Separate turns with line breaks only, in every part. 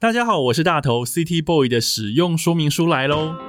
大家好，我是大头，City Boy 的使用说明书来喽。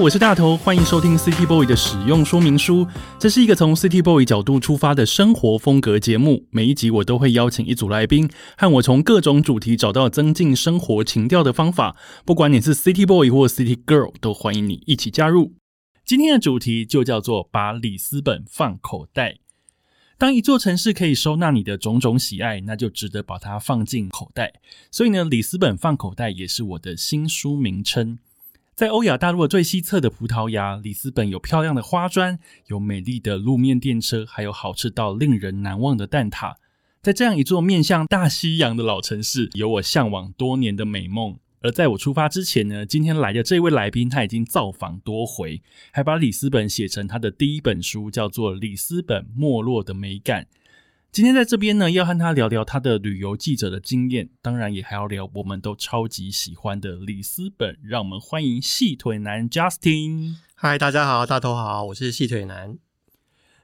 我是大头，欢迎收听 City Boy 的使用说明书。这是一个从 City Boy 角度出发的生活风格节目。每一集我都会邀请一组来宾，和我从各种主题找到增进生活情调的方法。不管你是 City Boy 或 City Girl，都欢迎你一起加入。今天的主题就叫做把里斯本放口袋。当一座城市可以收纳你的种种喜爱，那就值得把它放进口袋。所以呢，里斯本放口袋也是我的新书名称。在欧亚大陆的最西侧的葡萄牙，里斯本有漂亮的花砖，有美丽的路面电车，还有好吃到令人难忘的蛋挞。在这样一座面向大西洋的老城市，有我向往多年的美梦。而在我出发之前呢，今天来的这位来宾他已经造访多回，还把里斯本写成他的第一本书，叫做《里斯本没落的美感》。今天在这边呢，要和他聊聊他的旅游记者的经验，当然也还要聊我们都超级喜欢的里斯本。让我们欢迎细腿男 Justin。
嗨，大家好，大头好，我是细腿男。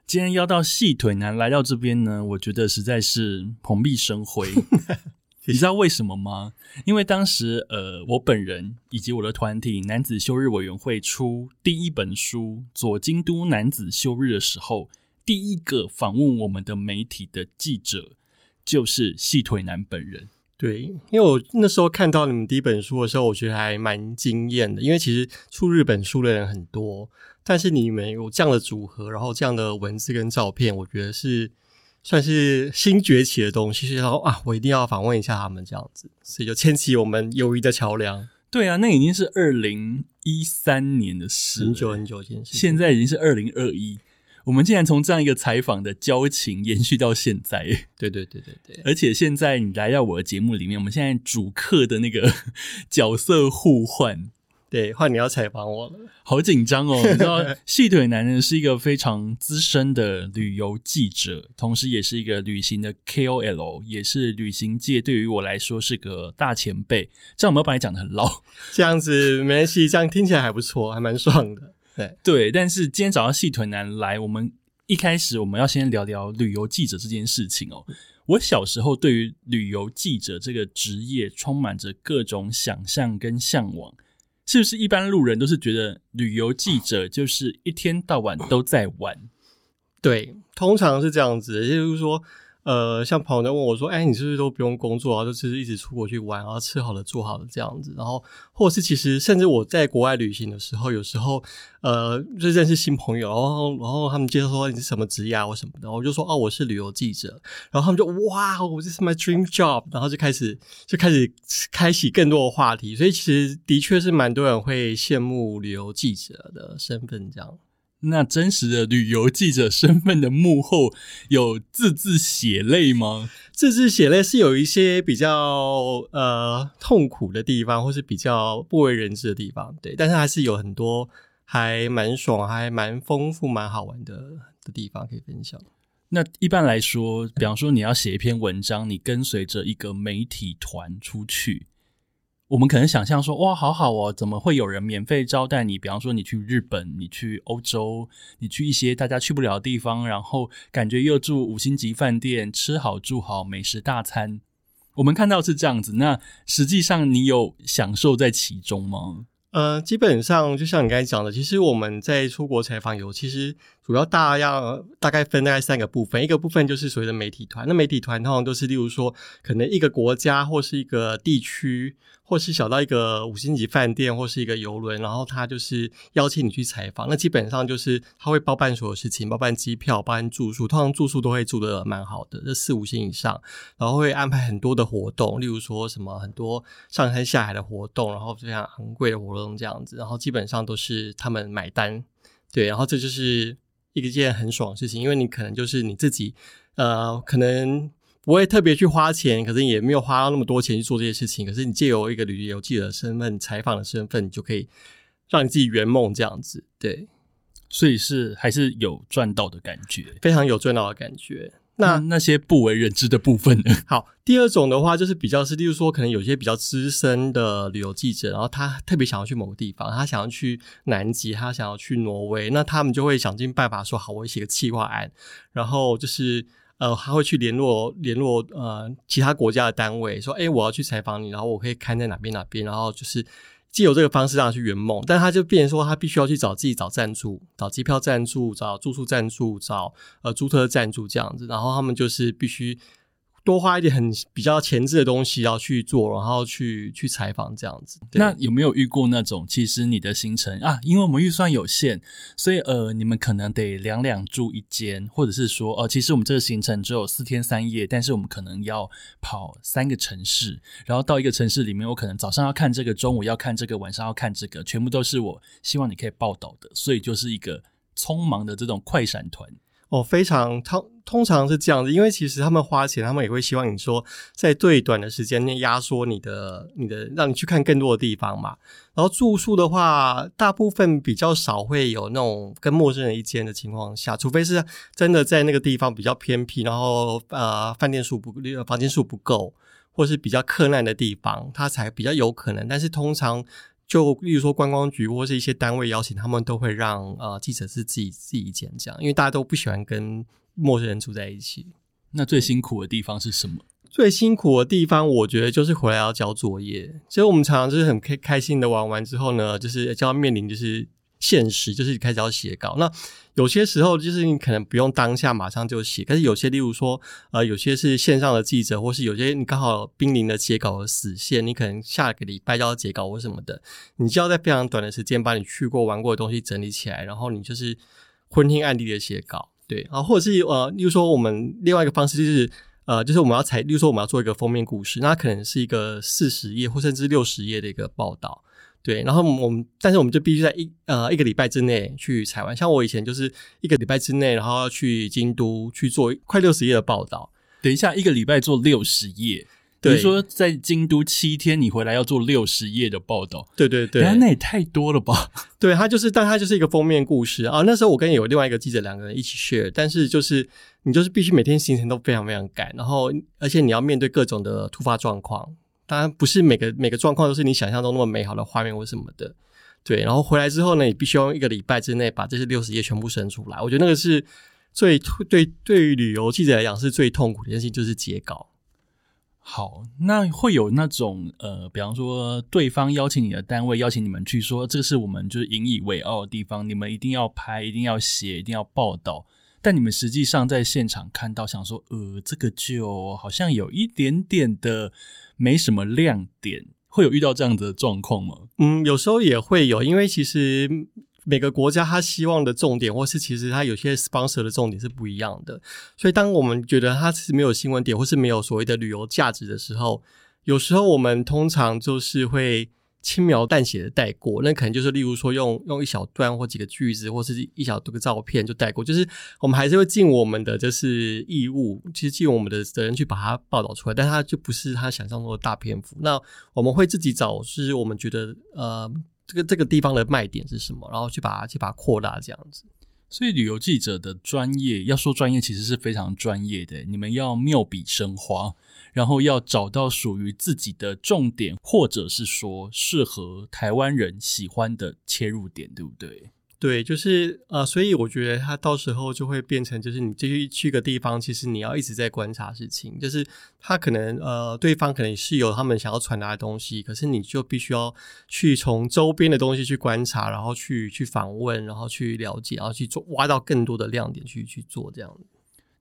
今天邀到细腿男来到这边呢，我觉得实在是蓬荜生辉。你知道为什么吗？因为当时呃，我本人以及我的团体男子休日委员会出第一本书《左京都男子休日》的时候。第一个访问我们的媒体的记者就是细腿男本人。
对，因为我那时候看到你们第一本书的时候，我觉得还蛮惊艳的。因为其实出日本书的人很多，但是你们有这样的组合，然后这样的文字跟照片，我觉得是算是新崛起的东西。然后啊，我一定要访问一下他们这样子，所以就牵起我们友谊的桥梁。
对啊，那已经是二零一三年的事，
很久很久前，
现在已经是二零二一。我们竟然从这样一个采访的交情延续到现在，
对对对对对，
而且现在你来到我的节目里面，我们现在主客的那个 角色互换，
对，换你要采访我了，
好紧张哦！你知道，细腿男人是一个非常资深的旅游记者，同时也是一个旅行的 KOL，也是旅行界对于我来说是个大前辈。这样我们要把你讲的很老，
这样子没关系，这样听起来还不错，还蛮爽的。对
对，但是今天早上细腿男来，我们一开始我们要先聊聊旅游记者这件事情哦。我小时候对于旅游记者这个职业充满着各种想象跟向往，是不是一般路人都是觉得旅游记者就是一天到晚都在玩？
对，通常是这样子，也就是说。呃，像朋友在问我说：“哎，你是不是都不用工作啊？就其实一直出国去玩，然后吃好了住好了这样子。然后，或者是其实甚至我在国外旅行的时候，有时候呃，就认识新朋友，然后然后他们介绍说你是什么职业啊或什么的，我就说哦，我是旅游记者。然后他们就哇，我这是 my dream job，然后就开始就开始开启更多的话题。所以其实的确是蛮多人会羡慕旅游记者的身份这样。”
那真实的旅游记者身份的幕后有字字血泪吗？
字字血泪是有一些比较呃痛苦的地方，或是比较不为人知的地方，对。但是还是有很多还蛮爽、还蛮丰富、蛮好玩的的地方可以分享。
那一般来说，比方说你要写一篇文章，你跟随着一个媒体团出去。我们可能想象说，哇，好好哦，怎么会有人免费招待你？比方说，你去日本，你去欧洲，你去一些大家去不了的地方，然后感觉又住五星级饭店，吃好住好，美食大餐。我们看到是这样子，那实际上你有享受在其中吗？
呃，基本上就像你刚才讲的，其实我们在出国采访有，其实主要大要大概分大概三个部分，一个部分就是所谓的媒体团，那媒体团通常都是例如说，可能一个国家或是一个地区。或是小到一个五星级饭店，或是一个游轮，然后他就是邀请你去采访。那基本上就是他会包办所有事情，包办机票、包办住宿，通常住宿都会住的蛮好的，这四五星以上。然后会安排很多的活动，例如说什么很多上山下海的活动，然后非常昂贵的活动这样子。然后基本上都是他们买单，对。然后这就是一个件很爽的事情，因为你可能就是你自己，呃，可能。不会特别去花钱，可是也没有花到那么多钱去做这些事情。可是你借由一个旅游记者的身份、采访的身份，你就可以让你自己圆梦这样子。对，
所以是还是有赚到的感觉，
非常有赚到的感觉。
那那些不为人知的部分呢？
好，第二种的话就是比较是，例如说，可能有些比较资深的旅游记者，然后他特别想要去某个地方，他想要去南极，他想要去挪威，那他们就会想尽办法说，好，我写个企划案，然后就是呃，他会去联络联络呃其他国家的单位，说，哎，我要去采访你，然后我可以看在哪边哪边，然后就是。既有这个方式让他去圆梦，但他就变成说，他必须要去找自己找赞助，找机票赞助，找住宿赞助，找呃租车赞助这样子，然后他们就是必须。多花一点很比较前置的东西要去做，然后去去采访这样子。
那有没有遇过那种，其实你的行程啊，因为我们预算有限，所以呃，你们可能得两两住一间，或者是说，哦，其实我们这个行程只有四天三夜，但是我们可能要跑三个城市，然后到一个城市里面，我可能早上要看这个，中午要看这个，晚上要看这个，全部都是我希望你可以报道的，所以就是一个匆忙的这种快闪团。
哦，非常通通常是这样子，因为其实他们花钱，他们也会希望你说在最短的时间内压缩你的、你的，让你去看更多的地方嘛。然后住宿的话，大部分比较少会有那种跟陌生人一间的情况下，除非是真的在那个地方比较偏僻，然后呃饭店数不房间数不够，或是比较客难的地方，它才比较有可能。但是通常。就例如说观光局或是一些单位邀请他们，都会让呃记者是自己自己讲这样，因为大家都不喜欢跟陌生人住在一起。
那最辛苦的地方是什么？
最辛苦的地方，我觉得就是回来要交作业。其实我们常常就是很开开心的玩完之后呢，就是就要面临就是。现实就是你开始要写稿，那有些时候就是你可能不用当下马上就写，可是有些例如说，呃，有些是线上的记者，或是有些你刚好濒临的写稿的死线，你可能下个礼拜就要截稿或什么的，你就要在非常短的时间把你去过玩过的东西整理起来，然后你就是昏天暗地的写稿，对啊，或者是呃，例如说我们另外一个方式就是呃，就是我们要采，例如说我们要做一个封面故事，那可能是一个四十页或甚至六十页的一个报道。对，然后我们，但是我们就必须在一呃一个礼拜之内去采完。像我以前就是一个礼拜之内，然后要去京都去做快六十页的报道。
等一下，一个礼拜做六十页，比如说在京都七天，你回来要做六十页的报道。
对对对，
那也太多了吧？
对，他就是，但他就是一个封面故事啊。那时候我跟有另外一个记者两个人一起 share，但是就是你就是必须每天行程都非常非常赶，然后而且你要面对各种的突发状况。当然不是每个每个状况都是你想象中那么美好的画面或什么的，对。然后回来之后呢，你必须用一个礼拜之内把这些六十页全部生出来。我觉得那个是最对对于旅游记者来讲是最痛苦的事情，就是截稿。
好，那会有那种呃，比方说对方邀请你的单位邀请你们去说，这个是我们就是引以为傲的地方，你们一定要拍，一定要写，一定要报道。但你们实际上在现场看到，想说，呃，这个就好像有一点点的没什么亮点，会有遇到这样的状况吗？
嗯，有时候也会有，因为其实每个国家他希望的重点，或是其实他有些 sponsor 的重点是不一样的。所以，当我们觉得它是没有新闻点，或是没有所谓的旅游价值的时候，有时候我们通常就是会。轻描淡写的带过，那可能就是例如说用用一小段或几个句子，或是一小多个照片就带过。就是我们还是会尽我们的就是义务，其实尽我们的责任去把它报道出来，但它就不是他想象中的大篇幅。那我们会自己找，是我们觉得呃这个这个地方的卖点是什么，然后去把它去把它扩大这样子。
所以旅游记者的专业，要说专业，其实是非常专业的。你们要妙笔生花，然后要找到属于自己的重点，或者是说适合台湾人喜欢的切入点，对不对？
对，就是呃，所以我觉得他到时候就会变成，就是你继续去个地方，其实你要一直在观察事情，就是他可能呃，对方可能是有他们想要传达的东西，可是你就必须要去从周边的东西去观察，然后去去访问，然后去了解，然后去做挖到更多的亮点去去做这样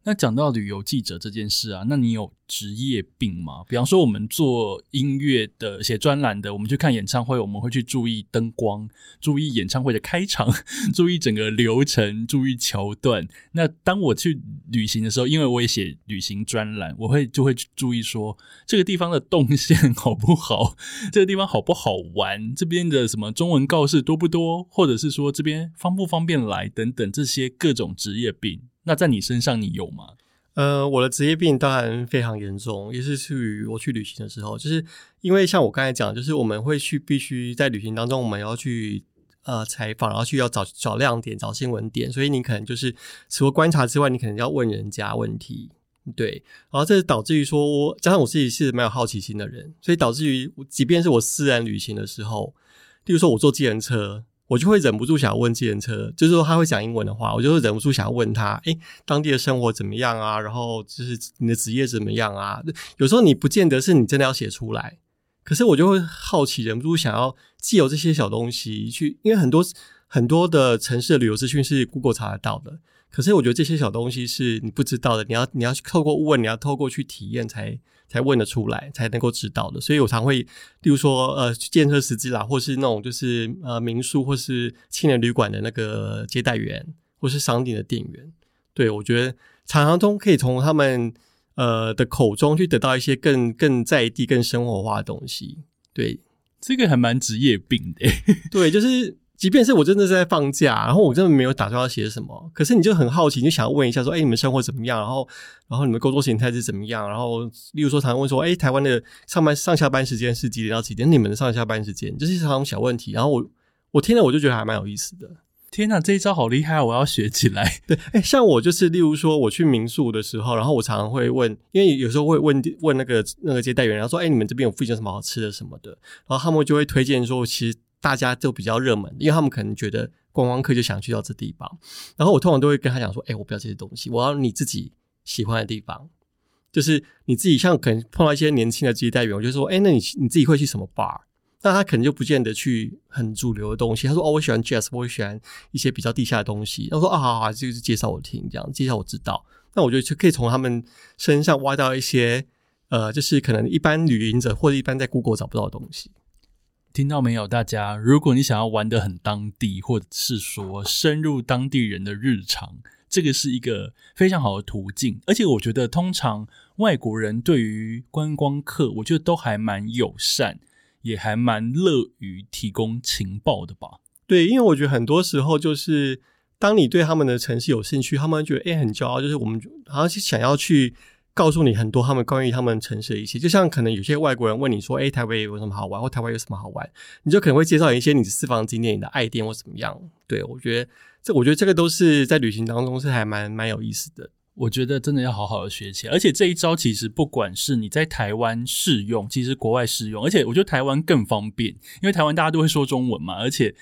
那讲到旅游记者这件事啊，那你有职业病吗？比方说，我们做音乐的、写专栏的，我们去看演唱会，我们会去注意灯光，注意演唱会的开场，注意整个流程，注意桥段。那当我去旅行的时候，因为我也写旅行专栏，我会就会注意说这个地方的动线 好不好，这个地方好不好玩，这边的什么中文告示多不多，或者是说这边方不方便来等等这些各种职业病。那在你身上，你有吗？
呃，我的职业病当然非常严重，也是去我去旅行的时候，就是因为像我刚才讲，就是我们会去必须在旅行当中，我们要去呃采访，然后去要找找亮点、找新闻点，所以你可能就是除了观察之外，你可能要问人家问题，对，然后这导致于说，加上我自己是蛮有好奇心的人，所以导致于，即便是我私人旅行的时候，例如说我坐计程车，我就会忍不住想要问自行车，就是说他会讲英文的话，我就会忍不住想要问他，诶，当地的生活怎么样啊？然后就是你的职业怎么样啊？有时候你不见得是你真的要写出来，可是我就会好奇，忍不住想要既有这些小东西去，因为很多很多的城市的旅游资讯是 Google 查得到的。可是我觉得这些小东西是你不知道的，你要你要透过问，你要透过去体验才才问得出来，才能够知道的。所以我常会，例如说呃，建设司机啦，或是那种就是呃民宿或是青年旅馆的那个接待员，或是商店的店员，对我觉得常常中可以从他们呃的口中去得到一些更更在地、更生活化的东西。对，
这个还蛮职业病的。
对，就是。即便是我真的是在放假，然后我真的没有打算要写什么，可是你就很好奇，你就想要问一下说，哎，你们生活怎么样？然后，然后你们工作形态是怎么样？然后，例如说，常问说，哎，台湾的上班上下班时间是几点到几点？你们的上下班时间，就是常种小问题。然后我我听了我就觉得还蛮有意思的。
天哪，这一招好厉害，我要学起来。
对，哎，像我就是，例如说我去民宿的时候，然后我常常会问，因为有时候会问问那个那个接待员，然后说，哎，你们这边有附近什么好吃的什么的？然后他们就会推荐说，其实。大家就比较热门，因为他们可能觉得观光客就想去到这地方，然后我通常都会跟他讲说：“哎，我不要这些东西，我要你自己喜欢的地方，就是你自己像可能碰到一些年轻的接待员，我就说：哎，那你你自己会去什么 bar？那他可能就不见得去很主流的东西。他说：哦，我喜欢 jazz，我喜欢一些比较地下的东西。他说：啊，好好，就是介绍我听，这样介绍我知道。那我觉得就可以从他们身上挖到一些呃，就是可能一般旅行者或者一般在 Google 找不到的东西。”
听到没有，大家？如果你想要玩的很当地，或者是说深入当地人的日常，这个是一个非常好的途径。而且我觉得，通常外国人对于观光客，我觉得都还蛮友善，也还蛮乐于提供情报的吧？
对，因为我觉得很多时候就是，当你对他们的城市有兴趣，他们觉得哎很骄傲，就是我们好像是想要去。告诉你很多他们关于他们城市的一些，就像可能有些外国人问你说：“哎，台北有什么好玩？或台湾有什么好玩？”你就可能会介绍一些你的私房景点、你的爱店或怎么样。对我觉得这，我觉得这个都是在旅行当中是还蛮蛮有意思的。
我觉得真的要好好的学起来。而且这一招其实不管是你在台湾试用，其实国外试用，而且我觉得台湾更方便，因为台湾大家都会说中文嘛。而且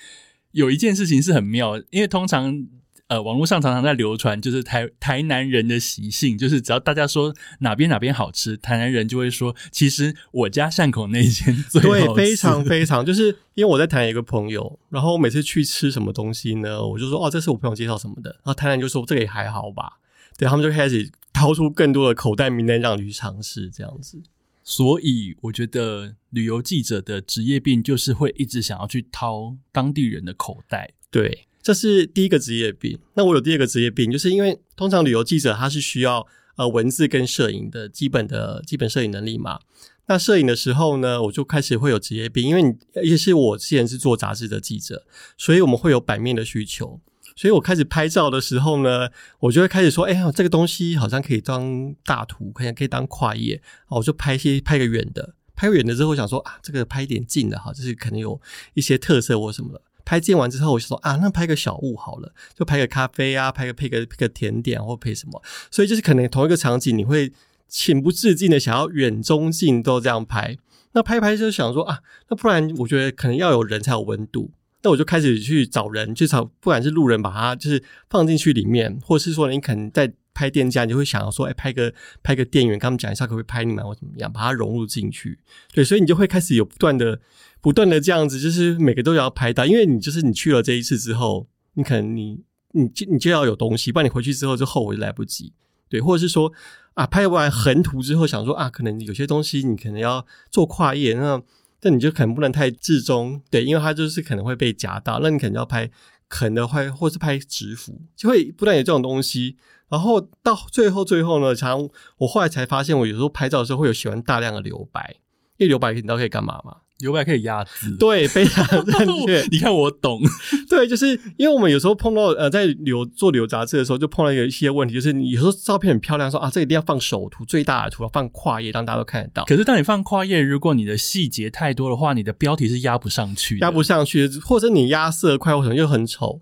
有一件事情是很妙，因为通常。呃，网络上常常在流传，就是台台南人的习性，就是只要大家说哪边哪边好吃，台南人就会说，其实我家巷口那间最好
吃。对，非常 非常，就是因为我在台南一个朋友，然后我每次去吃什么东西呢，我就说哦，这是我朋友介绍什么的，然后台南就说这个也还好吧，对他们就开始掏出更多的口袋名单让你去尝试这样子。
所以我觉得旅游记者的职业病就是会一直想要去掏当地人的口袋，
对。这是第一个职业病。那我有第二个职业病，就是因为通常旅游记者他是需要呃文字跟摄影的基本的基本摄影能力嘛。那摄影的时候呢，我就开始会有职业病，因为你也是我之前是做杂志的记者，所以我们会有版面的需求。所以我开始拍照的时候呢，我就会开始说：“哎呀，这个东西好像可以当大图，可以可以当跨页。”我就拍些拍个远的，拍远的之后想说啊，这个拍一点近的哈，就是可能有一些特色或什么的。拍建完之后，我就说啊，那拍个小物好了，就拍个咖啡啊，拍个配个配个甜点或配什么。所以就是可能同一个场景，你会情不自禁的想要远中近都这样拍。那拍拍就想说啊，那不然我觉得可能要有人才有温度。那我就开始去找人，去找不管是路人把它就是放进去里面，或是说你可能在拍店家，你就会想要说，哎，拍个拍个店员，跟他们讲一下可不可以拍你们或怎么样，把它融入进去。对，所以你就会开始有不断的。不断的这样子，就是每个都要拍到，因为你就是你去了这一次之后，你可能你你就你就要有东西，不然你回去之后就后悔来不及，对，或者是说啊，拍完横图之后想说啊，可能有些东西你可能要做跨页，那那你就可能不能太至中，对，因为它就是可能会被夹到，那你可能要拍横的话，或是拍直幅，就会不断有这种东西，然后到最后最后呢，常我后来才发现，我有时候拍照的时候会有喜欢大量的留白，因为留白你知道可以干嘛吗？
留白可以压制，
对，非常正 确。
你看我懂，
对，就是因为我们有时候碰到呃，在留做留杂志的时候，就碰到一些问题，就是你有时候照片很漂亮，说啊，这一定要放首图最大的图，放跨页让大家都看得到。
可是当你放跨页，如果你的细节太多的话，你的标题是压不上去，
压不上去，或者你压色块或什么又很丑。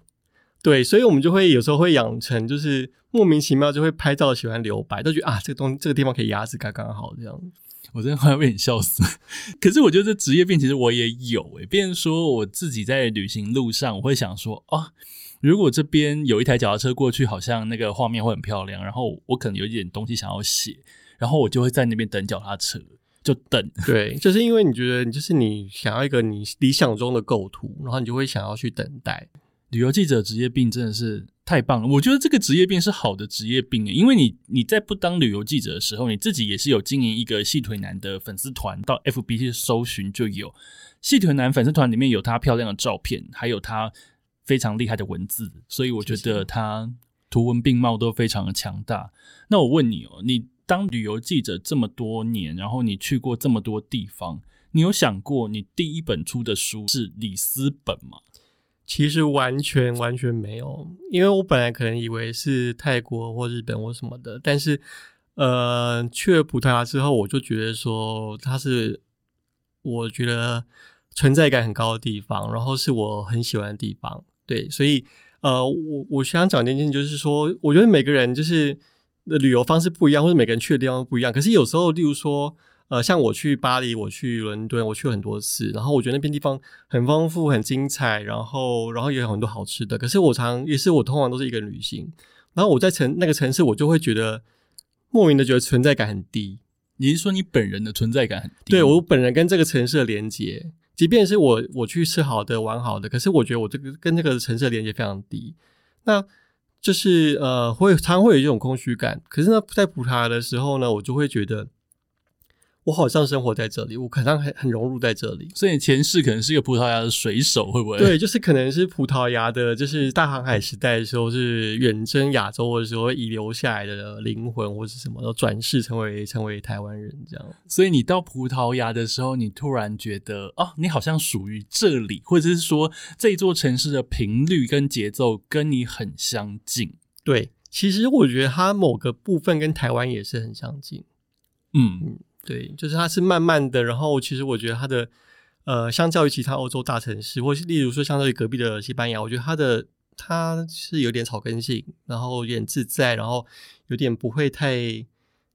对，所以我们就会有时候会养成，就是莫名其妙就会拍照喜欢留白，都觉得啊，这个东这个地方可以压制刚刚好这样。
我真的快要被你笑死。可是我觉得这职业病其实我也有诶、别人说我自己在旅行路上，我会想说哦，如果这边有一台脚踏车过去，好像那个画面会很漂亮，然后我可能有一点东西想要写，然后我就会在那边等脚踏车，就等。
对，就是因为你觉得，就是你想要一个你理想中的构图，然后你就会想要去等待。
旅游记者职业病真的是太棒了，我觉得这个职业病是好的职业病诶，因为你你在不当旅游记者的时候，你自己也是有经营一个细腿男的粉丝团，到 FB 去搜寻就有细腿男粉丝团里面有他漂亮的照片，还有他非常厉害的文字，所以我觉得他图文并茂都非常的强大。那我问你哦，你当旅游记者这么多年，然后你去过这么多地方，你有想过你第一本出的书是里斯本吗？
其实完全完全没有，因为我本来可能以为是泰国或日本或什么的，但是呃，去了葡萄牙之后，我就觉得说它是我觉得存在感很高的地方，然后是我很喜欢的地方，对，所以呃，我我想讲一件事，就是说，我觉得每个人就是的旅游方式不一样，或者每个人去的地方不一样，可是有时候，例如说。呃，像我去巴黎，我去伦敦，我去了很多次，然后我觉得那边地方很丰富、很精彩，然后然后也有很多好吃的。可是我常也是我通常都是一个人旅行，然后我在城那个城市，我就会觉得莫名的觉得存在感很低。
你是说你本人的存在感很低？
对我本人跟这个城市的连接，即便是我我去吃好的、玩好的，可是我觉得我这个跟这个城市的连接非常低。那就是呃，会常常会有一种空虚感。可是呢，在葡萄牙的时候呢，我就会觉得。我好像生活在这里，我可能很很融入在这里。
所以前世可能是一个葡萄牙的水手，会不会？
对，就是可能是葡萄牙的，就是大航海时代的时候是远征亚洲的时候遗留下来的灵魂，或是什么，然后转世成为成为台湾人这样。
所以你到葡萄牙的时候，你突然觉得哦，你好像属于这里，或者是说这座城市的频率跟节奏跟你很相近。
对，其实我觉得它某个部分跟台湾也是很相近。
嗯嗯。
对，就是它是慢慢的，然后其实我觉得它的呃，相较于其他欧洲大城市，或是例如说相较于隔壁的西班牙，我觉得它的它是有点草根性，然后有点自在，然后有点不会太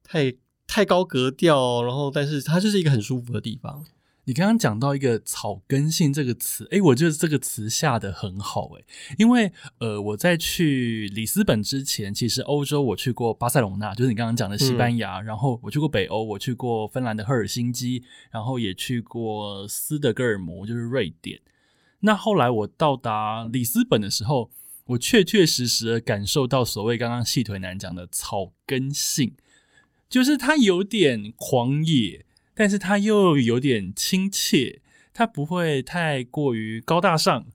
太太高格调，然后但是它就是一个很舒服的地方。
你刚刚讲到一个草根性这个词，诶，我觉得这个词下的很好，诶，因为呃，我在去里斯本之前，其实欧洲我去过巴塞隆纳，就是你刚刚讲的西班牙，然后我去过北欧，我去过芬兰的赫尔辛基，然后也去过斯德哥尔摩，就是瑞典。那后来我到达里斯本的时候，我确确实实的感受到所谓刚刚细腿男讲的草根性，就是它有点狂野。但是它又有点亲切，它不会太过于高大上。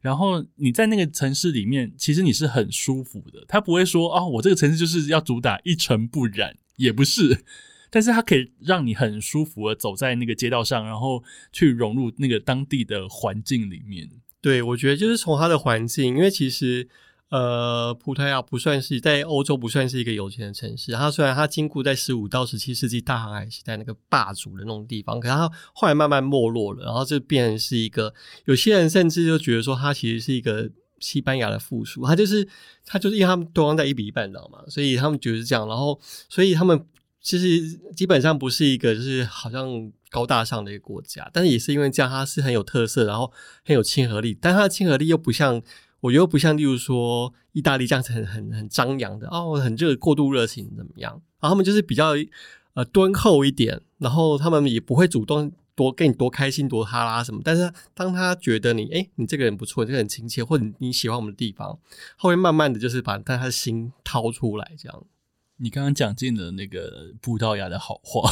然后你在那个城市里面，其实你是很舒服的。它不会说啊，我这个城市就是要主打一尘不染，也不是。但是它可以让你很舒服的走在那个街道上，然后去融入那个当地的环境里面。
对，我觉得就是从它的环境，因为其实。呃，葡萄牙不算是在欧洲不算是一个有钱的城市。它虽然它经过在十五到十七世纪大航海时代那个霸主的那种地方，可是它后来慢慢没落了，然后就变成是一个有些人甚至就觉得说它其实是一个西班牙的附属。它就是它就是因为他们对方在一比一半岛嘛，所以他们觉得是这样。然后所以他们其实基本上不是一个就是好像高大上的一个国家，但是也是因为这样，它是很有特色，然后很有亲和力，但它的亲和力又不像。我觉得不像，例如说意大利这样子很很很张扬的哦，很热过度热情怎么样？然后他们就是比较呃敦厚一点，然后他们也不会主动多跟你多开心多哈拉什么。但是当他觉得你哎你这个人不错，这个人亲切，或者你喜欢我们的地方，他会慢慢的就是把他的心掏出来这样。
你刚刚讲尽了那个葡萄牙的好话，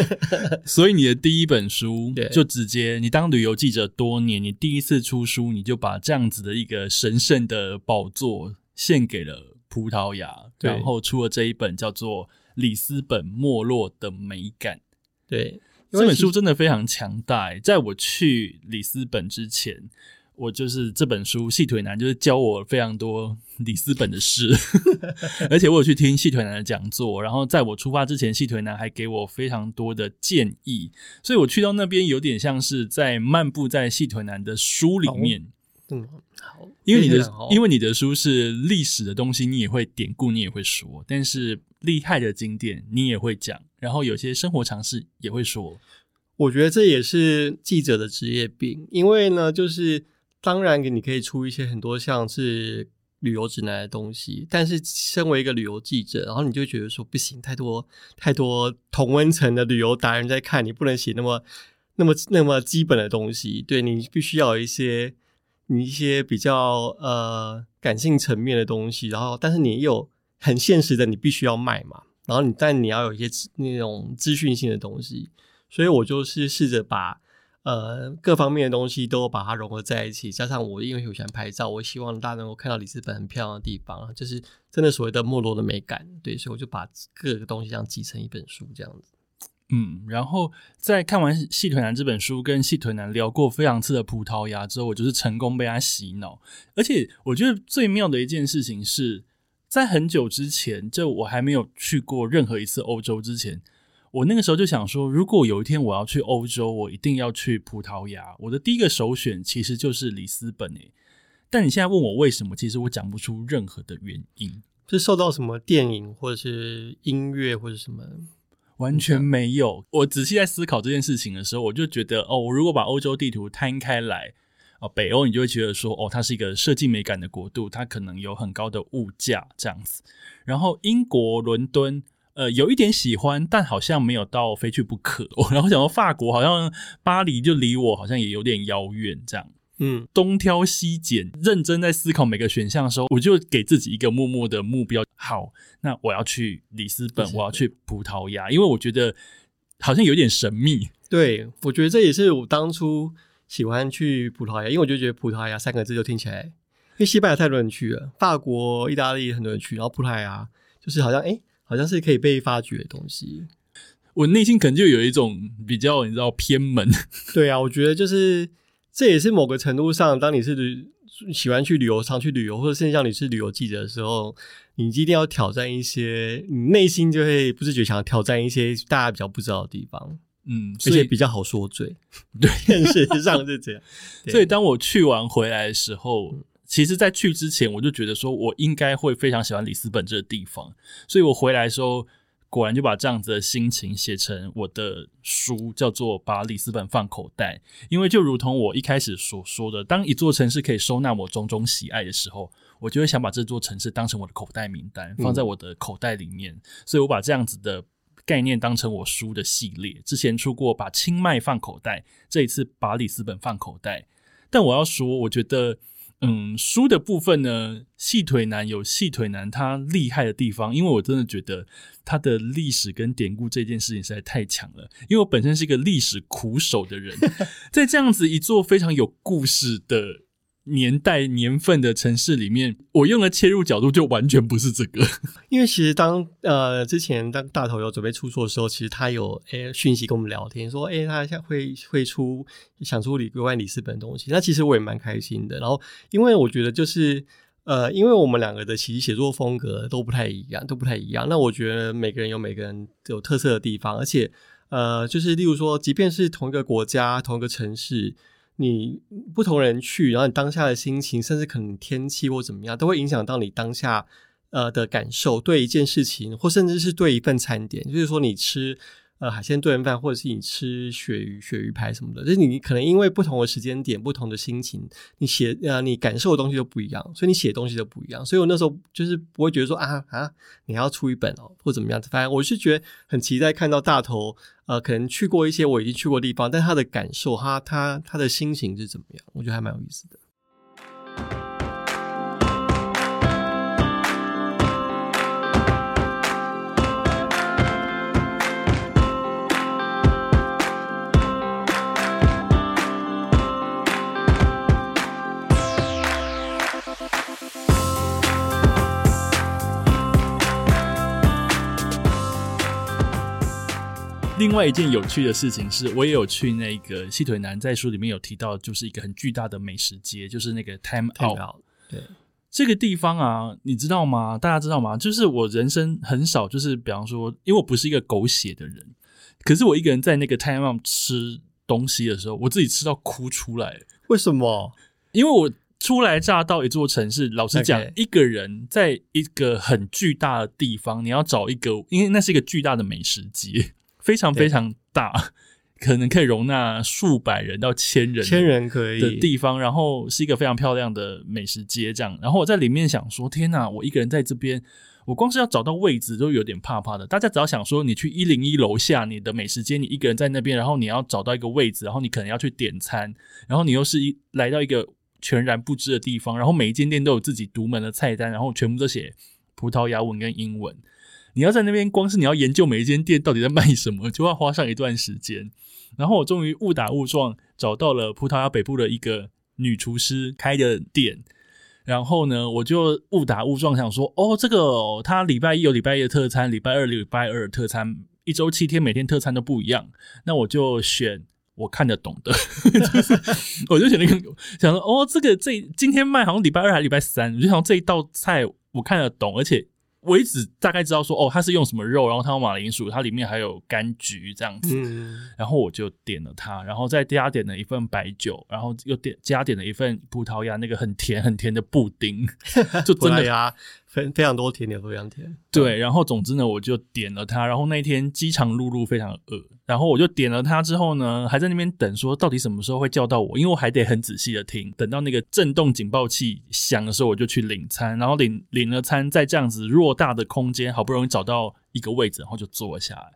所以你的第一本书就直接，你当旅游记者多年，你第一次出书，你就把这样子的一个神圣的宝座献给了葡萄牙，然后出了这一本叫做《里斯本没落的美感》。
对，
这本书真的非常强大。在我去里斯本之前。我就是这本书，细腿男就是教我非常多里斯本的事，而且我有去听细腿男的讲座，然后在我出发之前，细腿男还给我非常多的建议，所以我去到那边有点像是在漫步在细腿男的书里面。
嗯，好，
因为你的因为你的书是历史的东西，你也会典故，你也会说，但是厉害的经典你也会讲，然后有些生活常识也会说。
我觉得这也是记者的职业病，因为呢，就是当然你可以出一些很多像是旅游指南的东西，但是身为一个旅游记者，然后你就觉得说不行，太多太多同温层的旅游达人在看，你不能写那么那么那么基本的东西，对你必须要有一些你一些比较呃感性层面的东西，然后但是你有很现实的，你必须要卖嘛，然后你但你要有一些那种资讯性的东西。所以我就是试着把呃各方面的东西都把它融合在一起，加上我因为我喜欢拍照，我希望大家能够看到里斯本很漂亮的地方，就是真的所谓的没落的美感。对，所以我就把各个东西这样集成一本书，这样子。
嗯，然后在看完《细腿男》这本书，跟细腿男聊过非常次的葡萄牙之后，我就是成功被他洗脑。而且我觉得最妙的一件事情是在很久之前，就我还没有去过任何一次欧洲之前，我那个时候就想说，如果有一天我要去欧洲，我一定要去葡萄牙。我的第一个首选其实就是里斯本诶。但你现在问我为什么，其实我讲不出任何的原因。
是受到什么电影或者是音乐或者什么？
完全没有。我仔细在思考这件事情的时候，我就觉得，哦，我如果把欧洲地图摊开来，哦，北欧你就会觉得说，哦，它是一个设计美感的国度，它可能有很高的物价这样子。然后英国伦敦，呃，有一点喜欢，但好像没有到非去不可。然后想到法国，好像巴黎就离我好像也有点遥远这样。
嗯，
东挑西拣，认真在思考每个选项的时候，我就给自己一个默默的目标。好，那我要去里斯本，我要去葡萄牙，因为我觉得好像有点神秘。
对，我觉得这也是我当初喜欢去葡萄牙，因为我就觉得葡萄牙三个字就听起来，因为西班牙太多人去了，法国、意大利很多人去，然后葡萄牙就是好像哎，好像是可以被发掘的东西。
我内心可能就有一种比较，你知道偏门。
对啊，我觉得就是这也是某个程度上，当你是旅喜欢去旅游、常去旅游，或者甚至像你是旅游记者的时候，你一定要挑战一些，你内心就会不自觉想要挑战一些大家比较不知道的地方，
嗯，
而且比较好说嘴。
对，
事实上是这样。
所以当我去完回来的时候，其实，在去之前我就觉得说我应该会非常喜欢里斯本这个地方，所以我回来的时候。果然就把这样子的心情写成我的书，叫做《把里斯本放口袋》。因为就如同我一开始所说的，当一座城市可以收纳我种种喜爱的时候，我就会想把这座城市当成我的口袋名单，放在我的口袋里面。所以我把这样子的概念当成我书的系列。之前出过把清迈放口袋，这一次把里斯本放口袋。但我要说，我觉得。嗯，书的部分呢，细腿男有细腿男他厉害的地方，因为我真的觉得他的历史跟典故这件事情实在太强了。因为我本身是一个历史苦手的人，在这样子一座非常有故事的年代年份的城市里面，我用的切入角度就完全不是这个。
因为其实当呃之前当大头有准备出错的时候，其实他有诶讯息跟我们聊天说，诶他现会会出想出里关于里斯本的东西，那其实我也蛮开心的。然后因为我觉得就是呃，因为我们两个的其实写作风格都不太一样，都不太一样。那我觉得每个人有每个人有特色的地方，而且呃，就是例如说，即便是同一个国家、同一个城市。你不同人去，然后你当下的心情，甚至可能天气或怎么样，都会影响到你当下呃的感受，对一件事情，或甚至是对一份餐点。就是说，你吃呃海鲜炖饭，或者是你吃鳕鱼鳕鱼排什么的，就是你可能因为不同的时间点、不同的心情，你写呃你感受的东西都不一样，所以你写的东西都不一样。所以我那时候就是不会觉得说啊啊，你要出一本哦，或怎么样子。反正我是觉得很期待看到大头。呃，可能去过一些我已经去过地方，但他的感受，他他他的心情是怎么样？我觉得还蛮有意思的。
另外一件有趣的事情是，我也有去那个细腿男在书里面有提到，就是一个很巨大的美食街，就是那个 Time Out。
对，
这个地方啊，你知道吗？大家知道吗？就是我人生很少，就是比方说，因为我不是一个狗血的人，可是我一个人在那个 Time Out 吃东西的时候，我自己吃到哭出来。
为什么？
因为我初来乍到一座城市，老实讲一个人在一个很巨大的地方，你要找一个，因为那是一个巨大的美食街，非常非常大，可能可以容纳数百人到千人
千人可以的，
地方，然后是一个非常漂亮的美食街，这样。然后我在里面想说，天哪，我一个人在这边，我光是要找到位置都有点怕怕的。大家只要想说，你去一零一楼下你的美食街，你一个人在那边，然后你要找到一个位置，然后你可能要去点餐，然后你又是一来到一个全然不知的地方，然后每一间店都有自己独门的菜单，然后全部都写葡萄牙文跟英文。你要在那边，光是你要研究每一间店到底在卖什么，就要花上一段时间。然后我终于误打误撞找到了葡萄牙北部的一个女厨师开的店，然后呢，我就误打误撞想说，哦，这个哦他礼拜一有礼拜一的特餐，礼拜二礼拜二的特餐，一周七天每天特餐都不一样，那我就选。我看得懂的，我就选那个，想说哦，这个这今天卖好像礼拜二还是礼拜三，我就想这一道菜我看得懂，而且我一直大概知道说哦，它是用什么肉，然后它有马铃薯，它里面还有柑橘这样子，
嗯，
然后我就点了它，然后再加点了一份白酒，然后又点加点了一份葡萄牙那个很甜很甜的布丁，就
葡
真的
萄牙非非常多甜点，非常甜。
对。然后总之呢，我就点了它，然后那一天饥肠辘辘，非常饿，然后我就点了它之后呢，还在那边等，说到底什么时候会叫到我，因为我还得很仔细的听，等到那个震动警报器响的时候，我就去领餐，然后领领了餐，在这样子偌大的空间，好不容易找到一个位置，然后就坐下来。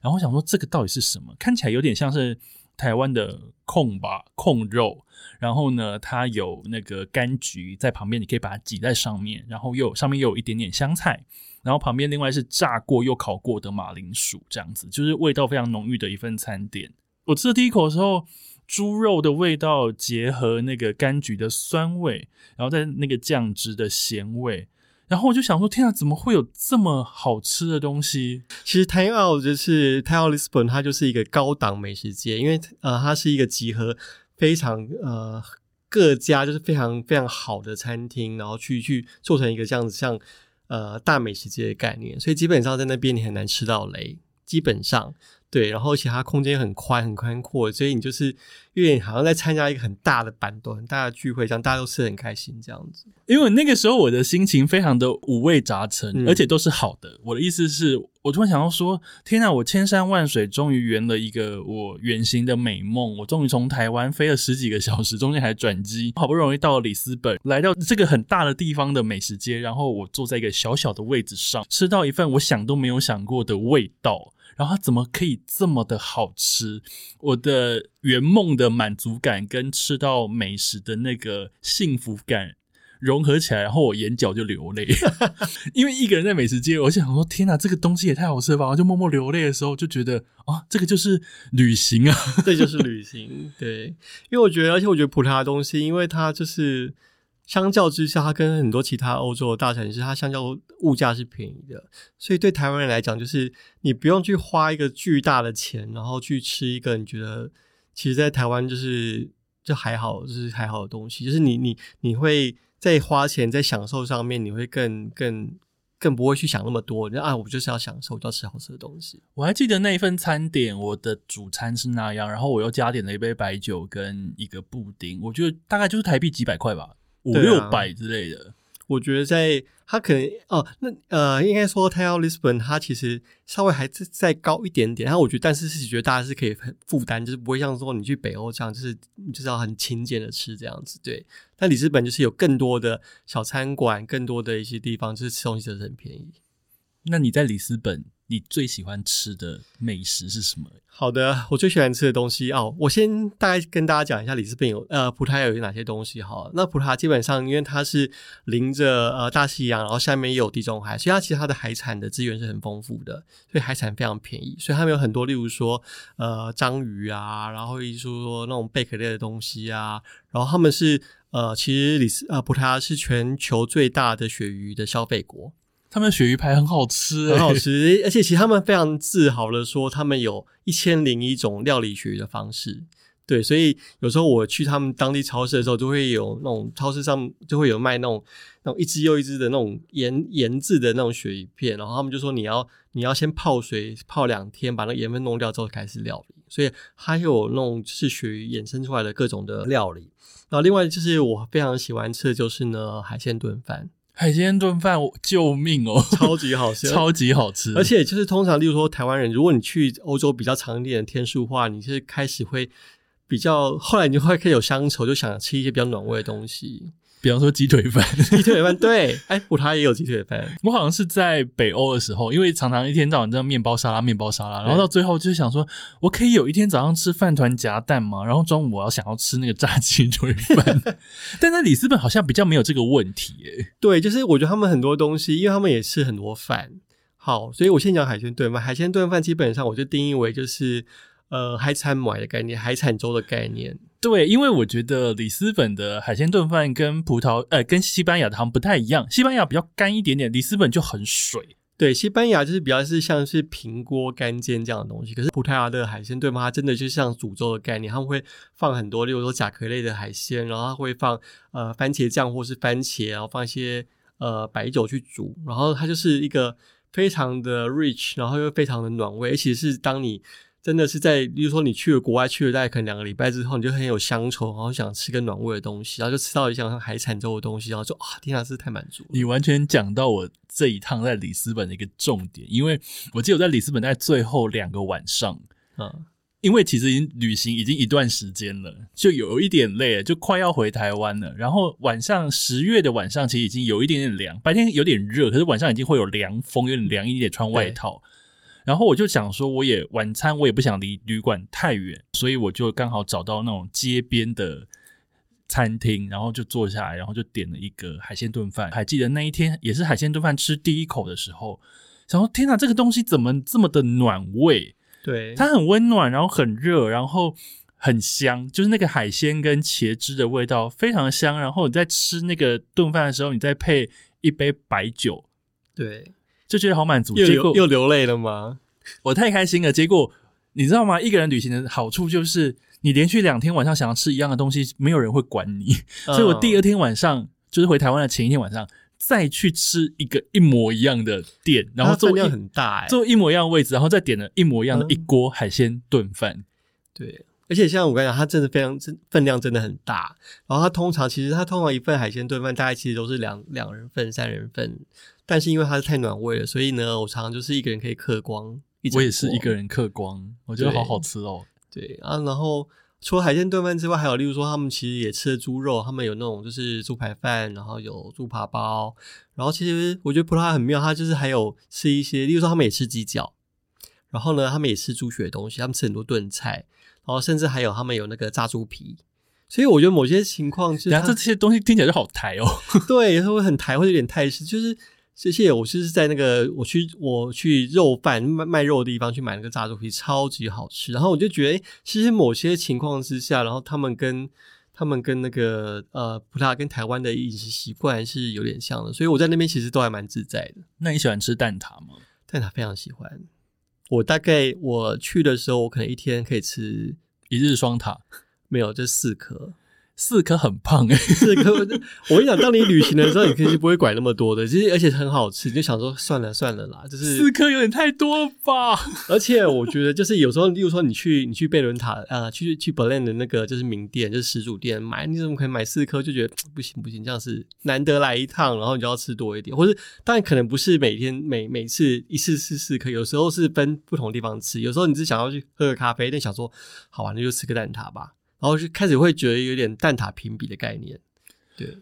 然后我想说这个到底是什么？看起来有点像是台湾的控吧，控肉。然后呢，它有那个柑橘在旁边，你可以把它挤在上面，然后又上面又有一点点香菜，然后旁边另外是炸过又烤过的马铃薯，这样子就是味道非常浓郁的一份餐点。我吃第一口的时候，猪肉的味道结合那个柑橘的酸味，然后在那个酱汁的咸味，然后我就想说，天啊，怎么会有这么好吃的东西？
其实 Time Out 就是 Time Out Lisbon，它就是一个高档美食街，因为呃，它是一个集合非常呃各家就是非常非常好的餐厅，然后去去做成一个这样子像呃大美食街的概念，所以基本上在那边你很难吃到雷，基本上对，然后而且它空间很宽很宽阔，所以你就是有点好像在参加一个很大的版多、很大的聚会，这样大家都吃得很开心这样子。
因为那个时候我的心情非常的五味杂陈，
嗯
而且都是好的。我的意思是，我突然想到说，天呐，我千山万水终于圆了一个我远行的美梦。我终于从台湾飞了十几个小时，中间还转机，好不容易到了里斯本，来到这个很大的地方的美食街，然后我坐在一个小小的位置上，吃到一份我想都没有想过的味道。然后它怎么可以这么的好吃？我的圆梦的满足感跟吃到美食的那个幸福感融合起来，然后我眼角就流泪，因为一个人在美食街，我就想说，天哪，这个东西也太好吃了吧！我就默默流泪的时候，就觉得啊，这个就是旅行啊。
这就是旅行，对，因为我觉得，而且我觉得葡萄牙的东西，因为它就是相较之下，它跟很多其他欧洲的大城市，它相较物价是便宜的，所以对台湾人来讲，就是你不用去花一个巨大的钱，然后去吃一个你觉得其实，在台湾就是就还好，就是还好的东西，就是你你你会在花钱在享受上面，你会更更。更不会去想那么多，就啊，我就是要享受，我就要吃好吃的东西。
我还记得那一份餐点，我的主餐是那样，然后我又加点了一杯白酒跟一个布丁，我觉得大概就是台币几百块吧，五六百之类的。
我觉得在它可能哦，那呃，应该说 t a l Lisbon 它其实稍微还是再高一点点。然后我觉得，但是是觉得大家是可以很负担，就是不会像说你去北欧这样，就是你就是要很勤俭的吃这样子。对，但里斯本就是有更多的小餐馆，更多的一些地方，就是吃东西真的很便宜。
那你在里斯本，你最喜欢吃的美食是什么？
好的，我最喜欢吃的东西哦，我先大概跟大家讲一下里斯本有呃葡萄牙有哪些东西哈。那葡萄牙基本上因为它是临着呃大西洋，然后下面也有地中海，所以它其实它的海产的资源是很丰富的，所以海产非常便宜，所以他们有很多例如说呃章鱼啊，然后一说那种贝壳类的东西啊，然后他们是呃其实里斯呃葡萄牙是全球最大的鳕鱼的消费国。
他们的鳕鱼排很好吃、欸，
很好吃，而且其实他们非常自豪的说，他们有一千零一种料理鳕鱼的方式。对，所以有时候我去他们当地超市的时候，就会有那种超市上就会有卖那种那种一只又一只的那种盐盐制的那种鳕鱼片，然后他们就说你要你要先泡水泡两天，把那个盐分弄掉之后开始料理。所以还有那种就是鳕鱼衍生出来的各种的料理。然后另外就是我非常喜欢吃的就是呢海鲜炖饭，
海鲜炖饭，救命哦，
超级好吃，
超级好吃。
而且就是通常，例如说台湾人，如果你去欧洲比较长一点的天数话，你是开始会比较，后来你就会开始有乡愁，就想吃一些比较暖胃的东西。
比方说鸡腿饭，
鸡腿饭对，哎，葡萄牙也有鸡腿饭。
我好像是在北欧的时候，因为常常一天到晚这样面包沙拉、面包沙拉，然后到最后就是想说，我可以有一天早上吃饭团夹蛋吗？然后中午我要想要吃那个炸鸡腿饭。但在里斯本好像比较没有这个问题，诶。
对，就是我觉得他们很多东西，因为他们也吃很多饭。好，所以我先讲海鲜炖饭。海鲜炖饭基本上我就定义为就是呃海产买的概念，海产粥的概念。
对，因为我觉得里斯本的海鲜炖饭跟葡萄呃跟西班牙的好像不太一样，西班牙比较干一点点，里斯本就很水。
对，西班牙就是比较是像是平锅干煎这样的东西，可是葡萄牙的海鲜炖饭它真的就像煮粥的概念，他们会放很多，例如说甲壳类的海鲜，然后它会放呃番茄酱或是番茄，然后放一些呃白酒去煮，然后它就是一个非常的 rich，然后又非常的暖胃，而且是当你。真的是在，比如说你去了国外，去了大概可能两个礼拜之后，你就很有乡愁，然后想吃个暖胃的东西，然后就吃到一像海产粥的东西，然后就啊，天啊，是太满足。
你完全讲到我这一趟在里斯本的一个重点，因为我记得我在里斯本在最后两个晚上，嗯，因为其实已经旅行已经一段时间了，就有一点累，就快要回台湾了。然后晚上十月的晚上其实已经有一点点凉，白天有点热，可是晚上已经会有凉风，有点凉，一点穿外套。然后我就想说，我也晚餐我也不想离旅馆太远，所以我就刚好找到那种街边的餐厅，然后就坐下来，然后就点了一个海鲜炖饭。还记得那一天也是海鲜炖饭吃第一口的时候，想说天哪，这个东西怎么这么的暖胃？
对，
它很温暖，然后很热，然后很香，就是那个海鲜跟茄汁的味道非常香。然后你在吃那个炖饭的时候，你再配一杯白酒，
对。
就觉得好满足，
结果又流泪了吗？
我太开心了。结果你知道吗？一个人旅行的好处就是，你连续两天晚上想要吃一样的东西，没有人会管你。所以我第二天晚上，就是回台湾的前一天晚上，再去吃一个一模一样的店，然后做
量很大，
坐一模一样的位置，然后再点了一模一样的一锅海鲜炖饭。
对，而且像我跟你讲，它真的非常真，分量真的很大。然后它通常其实它通常一份海鲜炖饭大概其实都是两两人份、三人份。但是因为它是太暖胃了，所以呢，我常常就是一个人可以嗑光。
我也是一个人嗑光，我觉得好好吃哦。
对啊，然后除了海鲜炖饭之外，还有例如说他们其实也吃猪肉，他们有那种就是猪排饭，然后有猪扒包。然后其实我觉得葡萄牙很妙，它就是还有吃一些，例如说他们也吃鸡脚，然后呢，他们也吃猪血的东西，他们吃很多炖菜，然后甚至还有他们有那个炸猪皮。所以我觉得某些情况，是，
这这些东西听起来就好台哦。
对，它会很台，会有点泰式，就是。这些，我就是在那个我去我去肉贩卖卖肉的地方去买那个炸猪皮，超级好吃。然后我就觉得，其实某些情况之下，然后他们跟他们跟那个呃葡萄牙跟台湾的饮食习惯是有点像的，所以我在那边其实都还蛮自在的。
那你喜欢吃蛋挞吗？
蛋挞非常喜欢。我大概我去的时候，我可能一天可以吃
一日双塔，
没有，就四颗。
四颗很胖哎，
四颗我跟你讲，当你旅行的时候，你肯定不会拐那么多的，其实而且很好吃，你就想说算了算了啦，就是
四颗有点太多了吧。
而且我觉得就是有时候，例如说你去你去贝伦塔啊，去去 Berlin 的那个就是名店，就是始祖店买，你怎么可以买四颗？就觉得不行不行，这样是难得来一趟，然后你就要吃多一点，或者当然可能不是每天每每次一次吃四颗，有时候是分不同地方吃，有时候你是想要去喝个咖啡，但想说好啊，那就吃个蛋挞吧。然后就开始会觉得有点蛋挞评比的概念，对，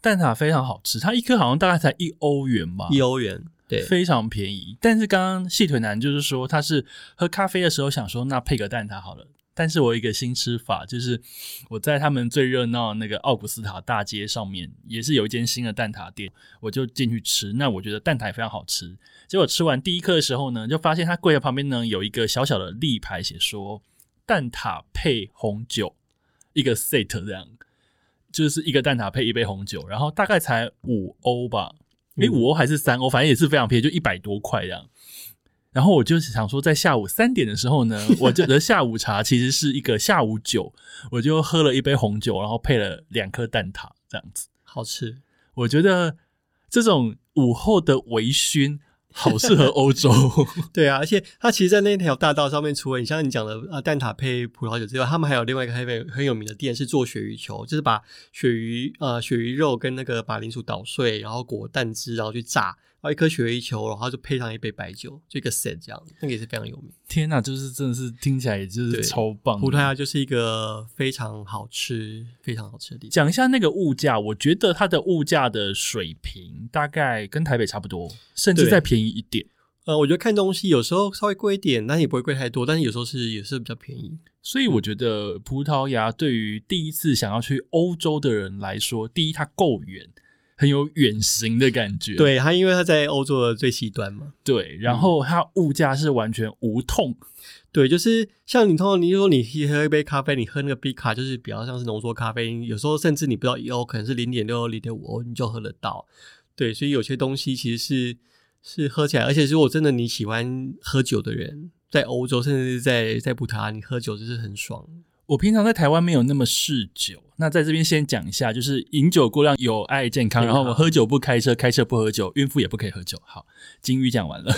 蛋挞非常好吃，它一颗好像大概才一欧元吧，
一欧元，对，
非常便宜。但是刚刚细腿男就是说，他是喝咖啡的时候想说，那配个蛋挞好了。但是我有一个新吃法，就是我在他们最热闹那个奥古斯塔大街上面，也是有一间新的蛋挞店，我就进去吃。那我觉得蛋挞也非常好吃。结果吃完第一颗的时候呢，就发现他柜台旁边呢有一个小小的立牌，写说。蛋挞配红酒，一个 set 这样，就是一个蛋挞配一杯红酒，然后大概才五欧吧，诶，五欧还是三欧，反正也是非常便宜，就一百多块这样。然后我就想说，在下午三点的时候呢，我觉得 下午茶其实是一个下午酒，我就喝了一杯红酒，然后配了两颗蛋挞这样子，
好吃。
我觉得这种午后的微醺。好适合欧洲。
对啊，而且它其实，在那条大道上面，除了你像你讲的啊蛋挞配葡萄酒之外，他们还有另外一个很很有名的店是做鳕鱼球，就是把鳕鱼呃鳕鱼肉跟那个马铃薯捣碎，然后裹蛋汁，然后去炸。一颗雪梨球，然后就配上一杯白酒，就一个 set 这样，那个也是非常有名。
天哪，就是真的是听起来也就是超棒。
葡萄牙就是一个非常好吃、非常好吃的地方。
讲一下那个物价，我觉得它的物价的水平大概跟台北差不多，甚至再便宜一点。
呃，我觉得看东西有时候稍微贵一点，但也不会贵太多。但是有时候是也是比较便宜。
所以我觉得葡萄牙对于第一次想要去欧洲的人来说，第一它够远。很有远行的感觉，
对它，因为它在欧洲的最西端嘛。
对，然后它物价是完全无痛，
对，就是像你通常你说你喝一杯咖啡，你喝那个 B 卡，就是比较像是浓缩咖啡因，有时候甚至你不知道一欧可能是零点六、零点五欧，你就喝得到。对，所以有些东西其实是是喝起来，而且如果真的你喜欢喝酒的人，在欧洲甚至是在在葡萄牙，你喝酒就是很爽。
我平常在台湾没有那么嗜酒，那在这边先讲一下，就是饮酒过量有碍健康，然后我喝酒不开车，开车不喝酒，孕妇也不可以喝酒。好，金鱼讲完了，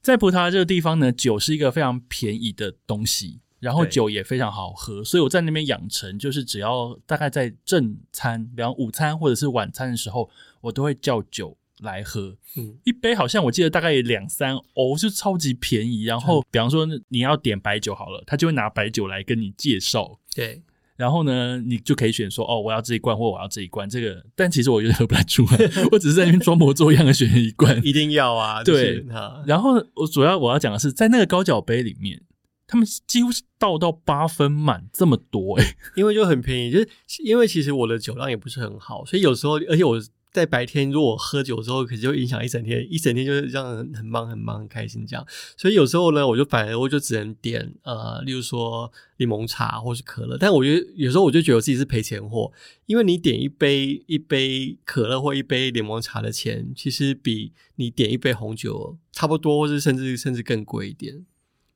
在葡萄牙这个地方呢，酒是一个非常便宜的东西，然后酒也非常好喝，所以我在那边养成，就是只要大概在正餐，比方午餐或者是晚餐的时候，我都会叫酒。来喝，嗯，一杯好像我记得大概两三欧，就超级便宜。然后，比方说你要点白酒好了，他就会拿白酒来跟你介绍。
对，
然后呢，你就可以选说，哦，我要这一罐，或我要这一罐。这个，但其实我有点喝不太出来，我只是在那边装模作样的选一罐。
一定要啊，
对。然后我主要我要讲的是，在那个高脚杯里面，他们几乎是倒到八分满这么多，哎，
因为就很便宜，就是因为其实我的酒量也不是很好，所以有时候，而且我。在白天如果喝酒之后，可能就影响一整天，一整天就是这样很忙很忙很开心这样。所以有时候呢，我就反而我就只能点呃，例如说柠檬茶或是可乐。但我觉得有时候我就觉得自己是赔钱货，因为你点一杯一杯可乐或一杯柠檬茶的钱，其实比你点一杯红酒差不多，或是甚至甚至更贵一点。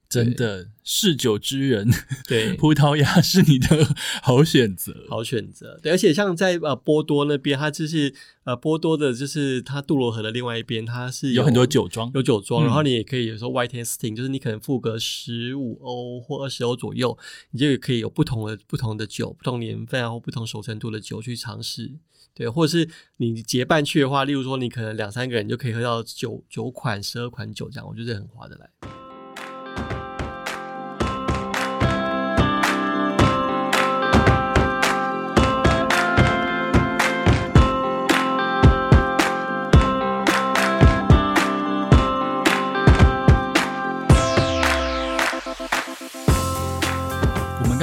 真的嗜酒之人，
对
葡萄牙是你的 好选择，
好选择。对，而且像在呃波多那边，它就是呃波多的，就是它杜罗河的另外一边，它是
有很多酒庄，
有酒庄。然后你也可以有时候 white tasting，就是你可能付个十五欧或二十欧左右，你就可以有不同的不同的酒，不同年份或不同熟成度的酒去尝试。对，或者是你结伴去的话，例如说你可能两三个人就可以喝到九九款、十二款酒这样，我觉得很划得来。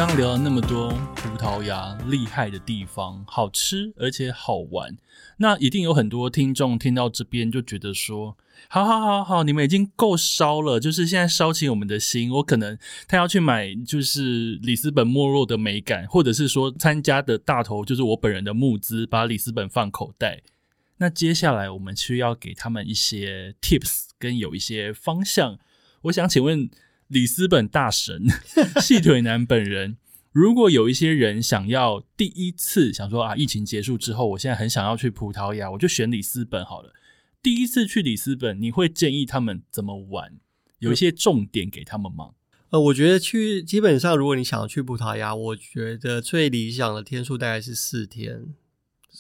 刚聊了那么多葡萄牙厉害的地方，好吃而且好玩，那一定有很多听众听到这边就觉得说：好好好好，你们已经够烧了，就是现在烧起我们的心。我可能他要去买，就是里斯本没落的美感，或者是说参加的大头就是我本人的募资，把里斯本放口袋。那接下来我们需要给他们一些 tips，跟有一些方向。我想请问。里斯本大神 细腿男本人，如果有一些人想要第一次想说啊，疫情结束之后，我现在很想要去葡萄牙，我就选里斯本好了。第一次去里斯本，你会建议他们怎么玩？有一些重点给他们吗？
呃，我觉得去基本上，如果你想要去葡萄牙，我觉得最理想的天数大概是四天。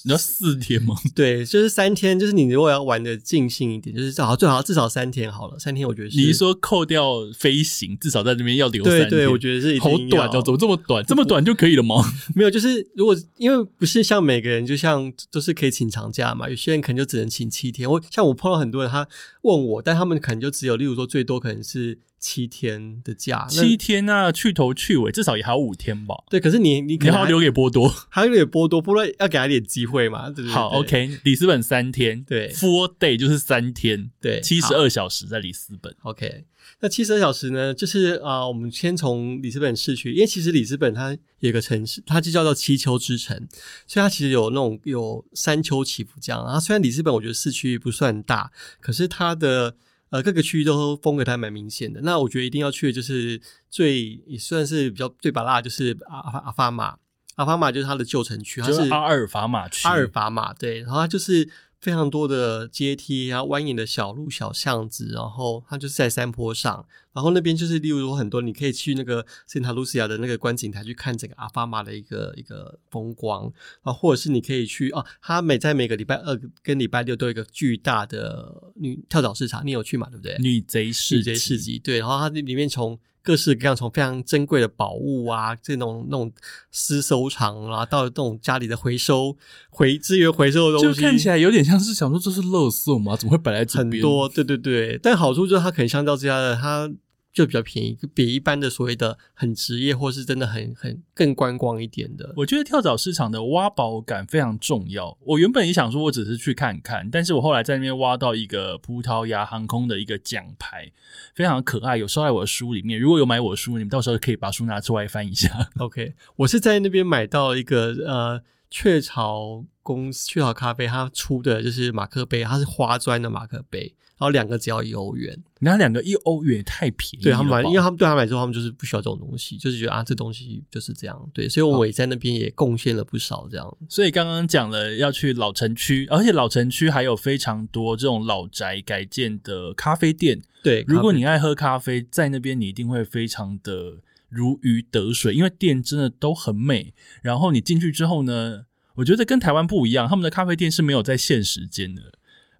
你要四天吗？
对，就是三天。就是你如果要玩的尽兴一点，就是最好最好至少三天好了。三天我觉得是。
你说扣掉飞行，至少在那边要留三天。
对对，我觉得是
好短哦，怎么这么短？这么短就可以了吗？
没有，就是如果因为不是像每个人，就像都是可以请长假嘛。有些人可能就只能请七天。我像我碰到很多人，他问我，但他们可能就只有，例如说最多可能是。七天的假，
七天啊，去头去尾，至少也还有五天吧。
对，可是你你你
还要留给波多，
还要留给波多，波多要给他点机会嘛。
对对好，OK，里斯本三天，
对
，Four Day 就是三天，
对，
七十二小时在里斯本。
OK，那七十二小时呢，就是啊，我们先从里斯本市区，因为其实里斯本它有个城市，它就叫做七丘之城，所以它其实有那种有山丘起伏这样。然后虽然里斯本我觉得市区不算大，可是它的。呃，各个区域都风格还蛮明显的。那我觉得一定要去的就是最也算是比较最巴辣，就是阿阿阿法马。阿法马就是它的旧城区，它是
阿尔法马区。
阿尔法马对，然后它就是非常多的阶梯然后，蜿蜒的小路、小巷子，然后它就是在山坡上，然后那边就是例如说很多你可以去那个圣塔卢西亚的那个观景台去看整个阿法马的一个一个风光啊，或者是你可以去哦，它每在每个礼拜二跟礼拜六都有一个巨大的女跳蚤市场，你有去嘛？对不对？
女贼市
女贼市集，对，然后它里面从各式各样，从非常珍贵的宝物啊，这种那种私收藏啊，到这种家里的回收回资源回收的东西，
就看起来有点像是想说这是垃圾嘛？怎么会摆在这边？
很多，对对对。但好处就是它可能相较之下的它。就比较便宜，比一般的所谓的很职业或是真的很很更观光一点的。
我觉得跳蚤市场的挖宝感非常重要。我原本也想说，我只是去看看，但是我后来在那边挖到一个葡萄牙航空的一个奖牌，非常可爱，有收在我的书里面。如果有买我的书，你们到时候可以把书拿出来翻一下。
OK，我是在那边买到一个呃雀巢公司雀巢咖啡，它出的就是马克杯，它是花砖的马克杯。然后两个只要一欧元，
那两个一欧元也太便宜。
对他们来，因为他们对他们来说，他们就是不需要这种东西，就是觉得啊，这东西就是这样。对，所以我也在那边也贡献了不少这样。
所以刚刚讲了要去老城区，而且老城区还有非常多这种老宅改建的咖啡店。
对，
如果你爱喝咖啡，在那边你一定会非常的如鱼得水，因为店真的都很美。然后你进去之后呢，我觉得跟台湾不一样，他们的咖啡店是没有在限时间的。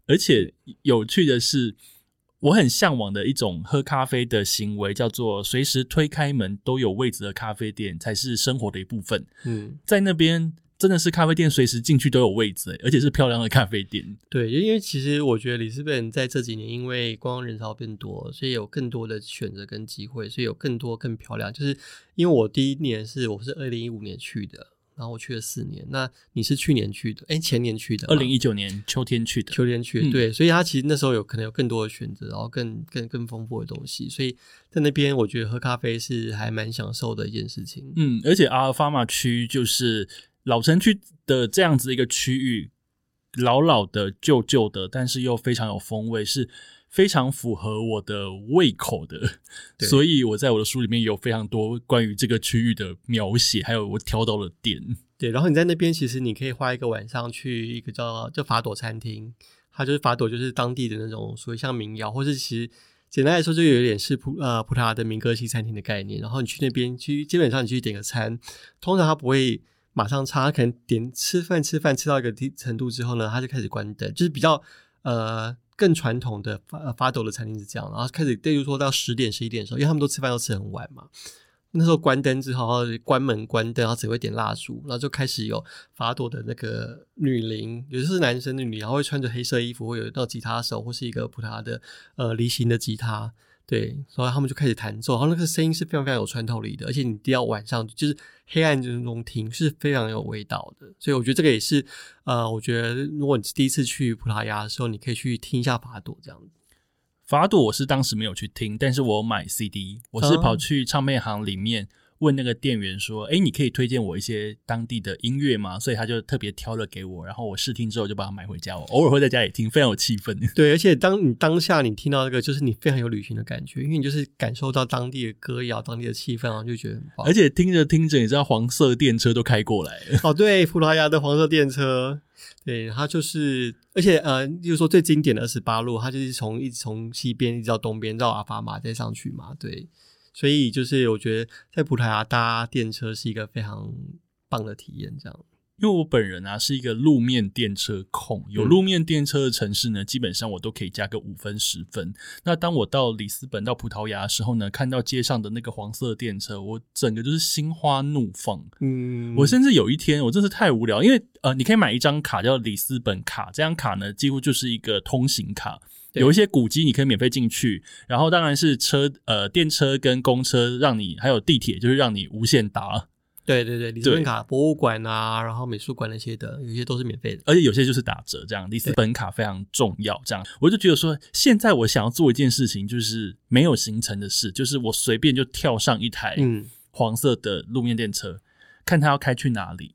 而且有趣的是，我很向往的一种喝咖啡的行为，叫做随时推开门都有位置的咖啡店，才是生活的一部分。嗯，在那边真的是咖啡店，随时进去都有位置，而且是漂亮的咖啡店。
对，因为其实我觉得里斯本在这几年，因为观光人潮变多，所以有更多的选择跟机会，所以有更多更漂亮。就是因为我第一年是我是二零一五年去的。然后我去了四年，那你是去年去的？哎，前年去的，
二零一九年秋天去的。
秋天去，对，所以他其实那时候有可能有更多的选择，然后更更更丰富的东西。所以在那边，我觉得喝咖啡是还蛮享受的一件事情。
嗯，而且阿尔法马区就是老城区的这样子一个区域，老老的、旧旧的，但是又非常有风味，是。非常符合我的胃口的，所以我在我的书里面有非常多关于这个区域的描写，还有我挑到的点。
对，然后你在那边其实你可以花一个晚上去一个叫叫法朵餐厅，它就是法朵，就是当地的那种属于像民谣，或是其实简单来说就有点是葡呃葡萄牙的民歌西餐厅的概念。然后你去那边去，基本上你去点个餐，通常他不会马上插，可能点吃饭吃饭吃到一个地程度之后呢，他就开始关灯，就是比较呃。更传统的发发抖的餐厅是这样，然后开始，例如说到十点十一点的时候，因为他们都吃饭都吃很晚嘛，那时候关灯之后，关门关灯，然后只会点蜡烛，然后就开始有发抖的那个女伶，有的是男生的女，然后会穿着黑色衣服，会有到吉他手或是一个葡萄牙的呃梨形的吉他。对，所以他们就开始弹奏，然后那个声音是非常非常有穿透力的，而且你一定要晚上就是黑暗中听是非常有味道的。所以我觉得这个也是，呃，我觉得如果你第一次去葡萄牙的时候，你可以去听一下法朵这样子。
法朵我是当时没有去听，但是我买 CD，我是跑去唱片行里面。问那个店员说：“哎，你可以推荐我一些当地的音乐吗？”所以他就特别挑了给我，然后我试听之后就把它买回家。我偶尔会在家里听，非常有气氛。
对，而且当你当下你听到这个，就是你非常有旅行的感觉，因为你就是感受到当地的歌谣、当地的气氛，然后就觉得很棒。
而且听着听着，你知道黄色电车都开过来了。
哦，对，葡萄牙的黄色电车，对，它就是，而且呃，就是说最经典的二十八路，它就是从一直从西边一直到东边绕阿法马再上去嘛，对。所以就是我觉得在葡萄牙搭电车是一个非常棒的体验，这样。
因为我本人啊是一个路面电车控，有路面电车的城市呢，基本上我都可以加个五分十分。那当我到里斯本到葡萄牙的时候呢，看到街上的那个黄色电车，我整个就是心花怒放。嗯，我甚至有一天我真是太无聊，因为呃，你可以买一张卡叫里斯本卡，这张卡呢几乎就是一个通行卡。有一些古迹你可以免费进去，然后当然是车呃电车跟公车让你，还有地铁就是让你无限搭。
对对对，里斯本卡博物馆啊，然后美术馆那些的，有些都是免费的，
而且有些就是打折这样。里斯本卡非常重要，这样我就觉得说，现在我想要做一件事情，就是没有行程的事，就是我随便就跳上一台黄色的路面电车，看它要开去哪里。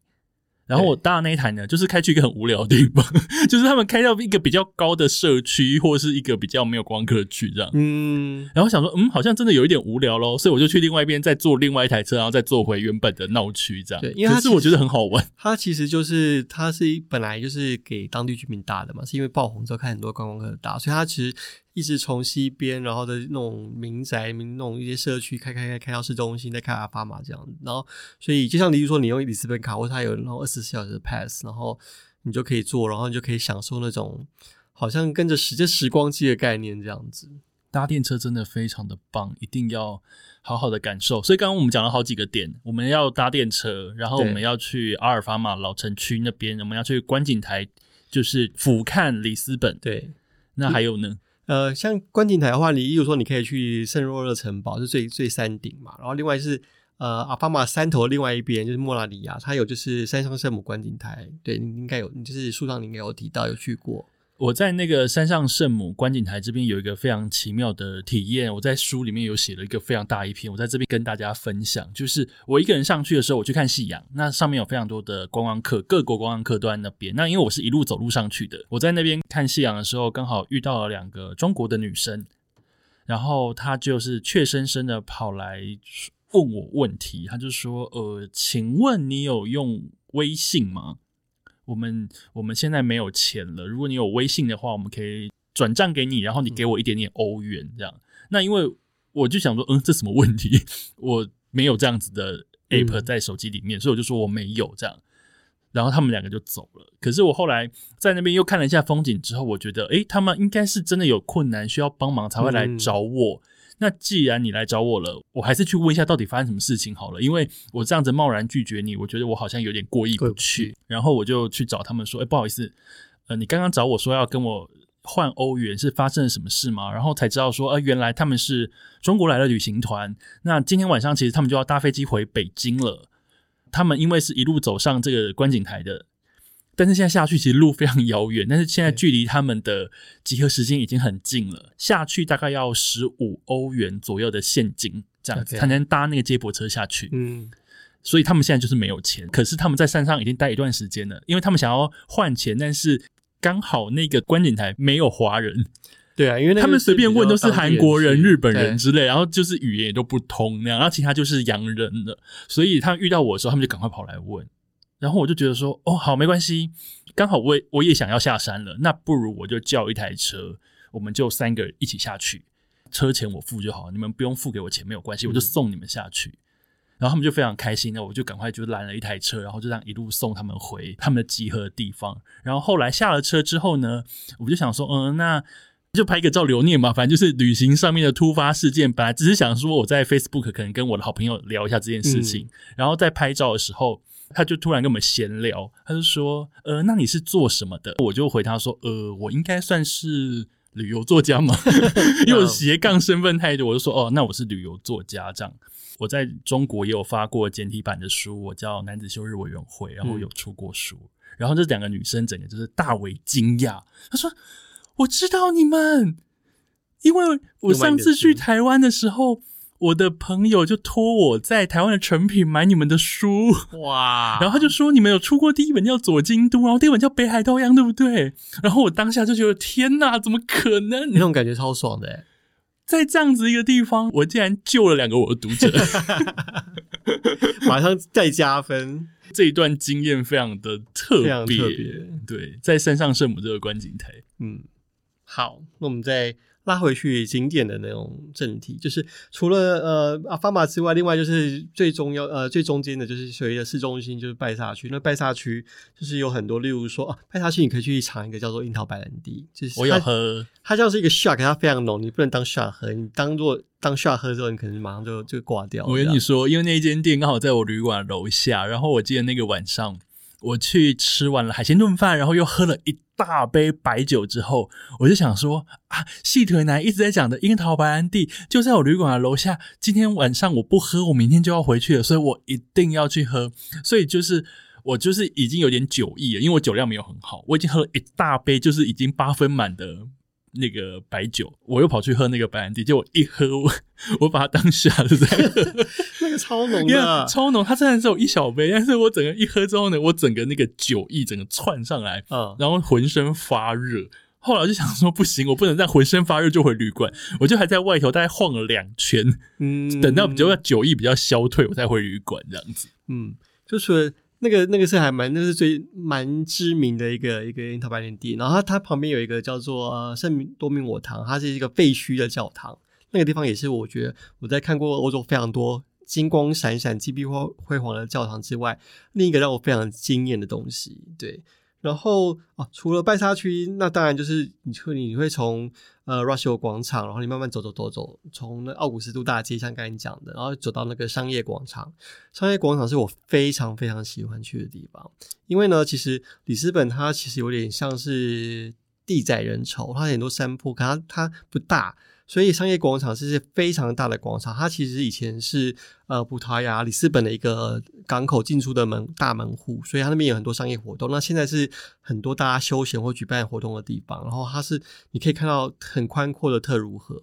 然后我搭的那一台呢，就是开去一个很无聊的地方，就是他们开到一个比较高的社区，或是一个比较没有观光客去这样。
嗯，
然后想说，嗯，好像真的有一点无聊咯，所以我就去另外一边再坐另外一台车，然后再坐回原本的闹区这样。
对因为它
是我觉得很好玩。
它其实就是它是本来就是给当地居民搭的嘛，是因为爆红之后看很多观光客搭，所以它其实一直从西边，然后的那种民宅、民那种一些社区开开开开到市中心，再开阿巴马这样子。然后，所以就像例如说，你用里斯本卡，或者它有那种二十四小时的 pass，然后你就可以坐，然后你就可以享受那种好像跟着时间时光机的概念这样子。
搭电车真的非常的棒，一定要好好的感受。所以刚刚我们讲了好几个点，我们要搭电车，然后我们要去阿尔法马老城区那边，我们要去观景台，就是俯瞰里斯本。
对，
那还有呢？
呃，像观景台的话，你例如说你可以去圣若勒城堡，是最最山顶嘛。然后另外是呃阿法马山头另外一边就是莫拉里亚，它有就是山上圣母观景台。对，你应该有，你就是书上你应该有提到有去过。
我在那个山上圣母观景台这边有一个非常奇妙的体验，我在书里面有写了一个非常大一篇，我在这边跟大家分享。就是我一个人上去的时候，我去看夕阳，那上面有非常多的观光客，各国观光客都在那边。那因为我是一路走路上去的，我在那边看夕阳的时候，刚好遇到了两个中国的女生，然后她就是怯生生的跑来问我问题，她就说：“呃，请问你有用微信吗？”我们我们现在没有钱了，如果你有微信的话，我们可以转账给你，然后你给我一点点欧元这样。那因为我就想说，嗯，这什么问题？我没有这样子的 app
嗯
在手机里面，所以我就说我没有这样。然后他们两个就走了。可是我后来在那边又看了一下风景之后，我觉得，诶，他们应该是真的有困难需要帮忙才会来
嗯
找我。那既然你来找我了，我还是去问一下到底发生什么事情好了，因为我这样子贸然拒绝你，我觉得我好像有点过意
不
去。然后我就去找他们说，哎、不好意思，呃，你刚刚找我说要跟我换欧元，是发生了什么事吗？然后才知道说，呃，原来他们是中国来的旅行团，那今天晚上其实他们就要搭飞机回北京了。他们因为是一路走上这个观景台的，但是现在下去其实路非常遥远，但是现在距离他们的集合时间已经很近了，下去大概要十五欧元左右的现金，这样子才能搭那个接驳车下去。
嗯，
所以他们现在就是没有钱，可是他们在山上已经待一段时间了，因为他们想要换钱，但是刚好那个观景台没有华人，
对啊，因为
他们随便问都是韩国人、日本人之类，然后就是语言也都不通那样，然后其他就是洋人了，所以他们遇到我的时候，他们就赶快跑来问，然后我就觉得说，哦，好，没关系，刚好我也我也想要下山了，那不如我就叫一台车，我们就三个人一起下去，车钱我付就好，你们不用付给我钱没有关系，我就送你们下去。然后他们就非常开心，那我就赶快就拦了一台车，然后就这样一路送他们回他们的集合的地方。然后后来下了车之后呢，我就想说，嗯，那就拍个照留念嘛，反正就是旅行上面的突发事件。本来只是想说我在 Facebook 可能跟我的好朋友聊一下这件事情，然后在拍照的时候，他就突然跟我们闲聊，他就说，呃，那你是做什么的？我就回他说，呃，我应该算是。旅游作家嘛，因为我斜杠身份太多，我就说哦，那我是旅游作家这样。我在中国也有发过简体版的书，我叫男子休日委员会，然后有出过书。然后这两个女生整个就是大为惊讶，她说：“我知道你们，因为我上次去台湾的时候，我的朋友就托我在台湾的成品买你们的书，
哇，
然后他就说你们有出过第一本叫《左京都》，然后第一本叫《北海道洋》，对不对？然后我当下就觉得天哪，怎么可能？
那种感觉超爽的欸，
在这样子一个地方，我竟然救了两个我的读者，
马上再加分，
这一段经验非常的特别。
特别。
对，在山上圣母这个观景台，
嗯，好，那我们再拉回去经典的那种正题，就是除了呃阿法马之外，另外就是最重要呃最中间的就是所谓的市中心，就是拜萨区。那拜萨区就是有很多，例如说啊，拜萨区你可以去尝一个叫做樱桃白兰地，就是
我
要
喝，
它像是一个 shot，可它非常浓，你不能当 shot 喝，你当做当 shot 喝之后，你可能马上就就挂掉。
我跟你说，因为那一间店刚好在我旅馆楼下，然后我记得那个晚上我去吃完了海鲜炖饭，然后又喝了一大杯白酒之后，我就想说啊，细腿男一直在讲的樱桃白兰地就在我旅馆的楼下，今天晚上我不喝，我明天就要回去了，所以我一定要去喝。所以就是我就是已经有点酒意了，因为我酒量没有很好，我已经喝了一大杯，就是已经八分满的。那个白酒，我又跑去喝那个白兰地，结果一喝，我我把它当下的在喝，
那那个超浓的，
超浓，它虽然只有一小杯，但是我整个一喝之后呢，我整个那个酒意整个窜上来，
嗯，
然后浑身发热。后来我就想说，不行，我不能再浑身发热就回旅馆，我就还在外头大概晃了两圈，
嗯，
等到比较酒意比较消退，我再回旅馆这样子。
嗯，就是那个那个是还蛮那是最蛮知名的一个一个樱桃白莲地，然后它它旁边有一个叫做呃圣明多明我堂，它是一个废墟的教堂，那个地方也是我觉得我在看过欧洲非常多金光闪闪、金碧辉辉煌的教堂之外，另一个让我非常惊艳的东西，对。然后啊，除了拜沙区，那当然就是你会你会从呃 Russia 广场，然后你慢慢走走走走，从那奥古斯都大街，像刚才你讲的，然后走到那个商业广场。商业广场是我非常非常喜欢去的地方，因为呢，其实里斯本它其实有点像是地窄人稠，它很多山坡，可它它不大。所以商业广场是非常大的广场，它其实以前是呃葡萄牙里斯本的一个港口进出的门大门户，所以它那边有很多商业活动。那现在是很多大家休闲或举办活动的地方。然后它是你可以看到很宽阔的特如河，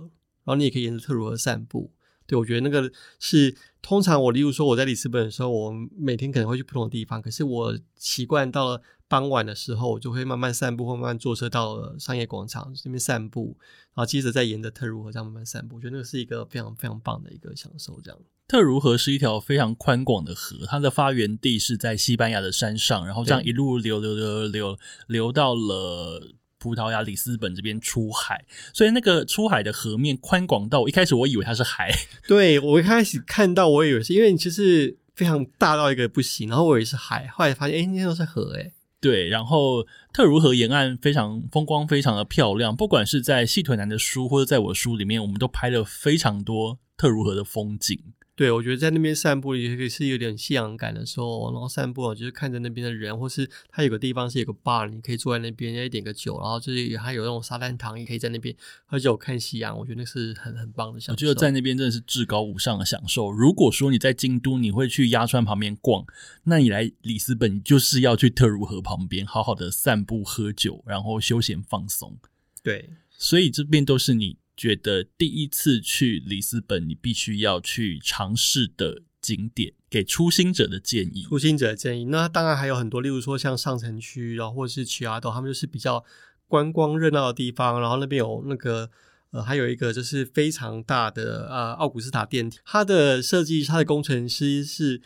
然后你也可以沿着特如河散步。对我觉得那个是通常我例如说我在里斯本的时候，我每天可能会去不同的地方，可是我习惯到了。傍晚的时候，我就会慢慢散步，或慢慢坐车到了商业广场这边散步，然后接着再沿着特如河这样慢慢散步。我觉得那个是一个非常非常棒的一个享受。这样，
特如河是一条非常宽广的河，它的发源地是在西班牙的山上，然后这样一路流流流流流到了葡萄牙里斯本这边出海，所以那个出海的河面宽广到一开始我以为它是海，
对我一开始看到我以为是因为你其实非常大到一个不行，然后我以为是海，后来发现哎，那些都是河哎。
对，然后特如河沿岸非常风光，非常的漂亮。不管是在细腿男的书，或者在我书里面，我们都拍了非常多特如河的风景。
对，我觉得在那边散步也是有点夕阳感的时候，然后散步就是看着那边的人，或是它有个地方是有个 bar，你可以坐在那边，再点个酒，然后就是还有那种沙滩躺，也可以在那边喝酒看夕阳。我觉得那是很很棒的享受。
我觉得在那边真的是至高无上的享受。如果说你在京都，你会去鸭川旁边逛，那你来里斯本就是要去特如河旁边，好好的散步、喝酒，然后休闲放松。
对，
所以这边都是你。觉得第一次去里斯本，你必须要去尝试的景点，给初心者的建议。
初心者的建议，那当然还有很多，例如说像上城区，然后或者是奇亚岛，他们就是比较观光热闹的地方。然后那边有那个呃，还有一个就是非常大的呃奥古斯塔电梯，它的设计，它的工程师是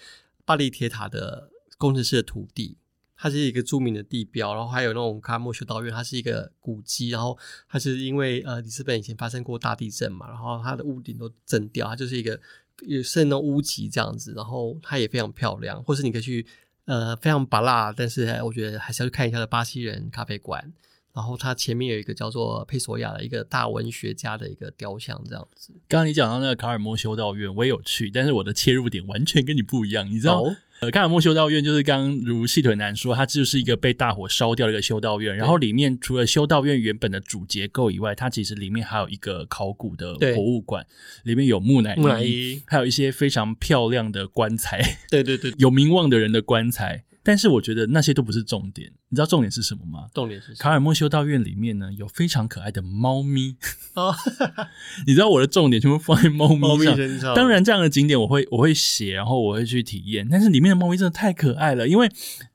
巴黎铁塔的工程师的徒弟。它是一个著名的地标，然后还有那种卡莫修道院，它是一个古迹，然后它是因为呃里斯本以前发生过大地震嘛，然后它的屋顶都震掉，它就是一个有剩那屋脊这样子，然后它也非常漂亮，或是你可以去呃非常拔辣，但是我觉得还是要去看一下的巴西人咖啡馆。然后它前面有一个叫做佩索亚的一个大文学家的一个雕像，这样子。
刚刚你讲到那个卡尔莫修道院，我也有去，但是我的切入点完全跟你不一样。你知道，呃，卡尔莫修道院就是刚如细腿男说，它就是一个被大火烧掉的一个修道院。然后里面除了修道院原本的主结构以外，它其实里面还有一个考古的博物馆，里面有木乃伊，还有一些非常漂亮的棺材。
对对对，
有名望的人的棺材。但是我觉得那些都不是重点，你知道重点是什么吗？
重点是
卡尔莫修道院里面呢有非常可爱的猫咪哦，你知道我的重点全部放在猫咪上。当然这样的景点我会我会写，然后我会去体验。但是里面的猫咪真的太可爱了，因为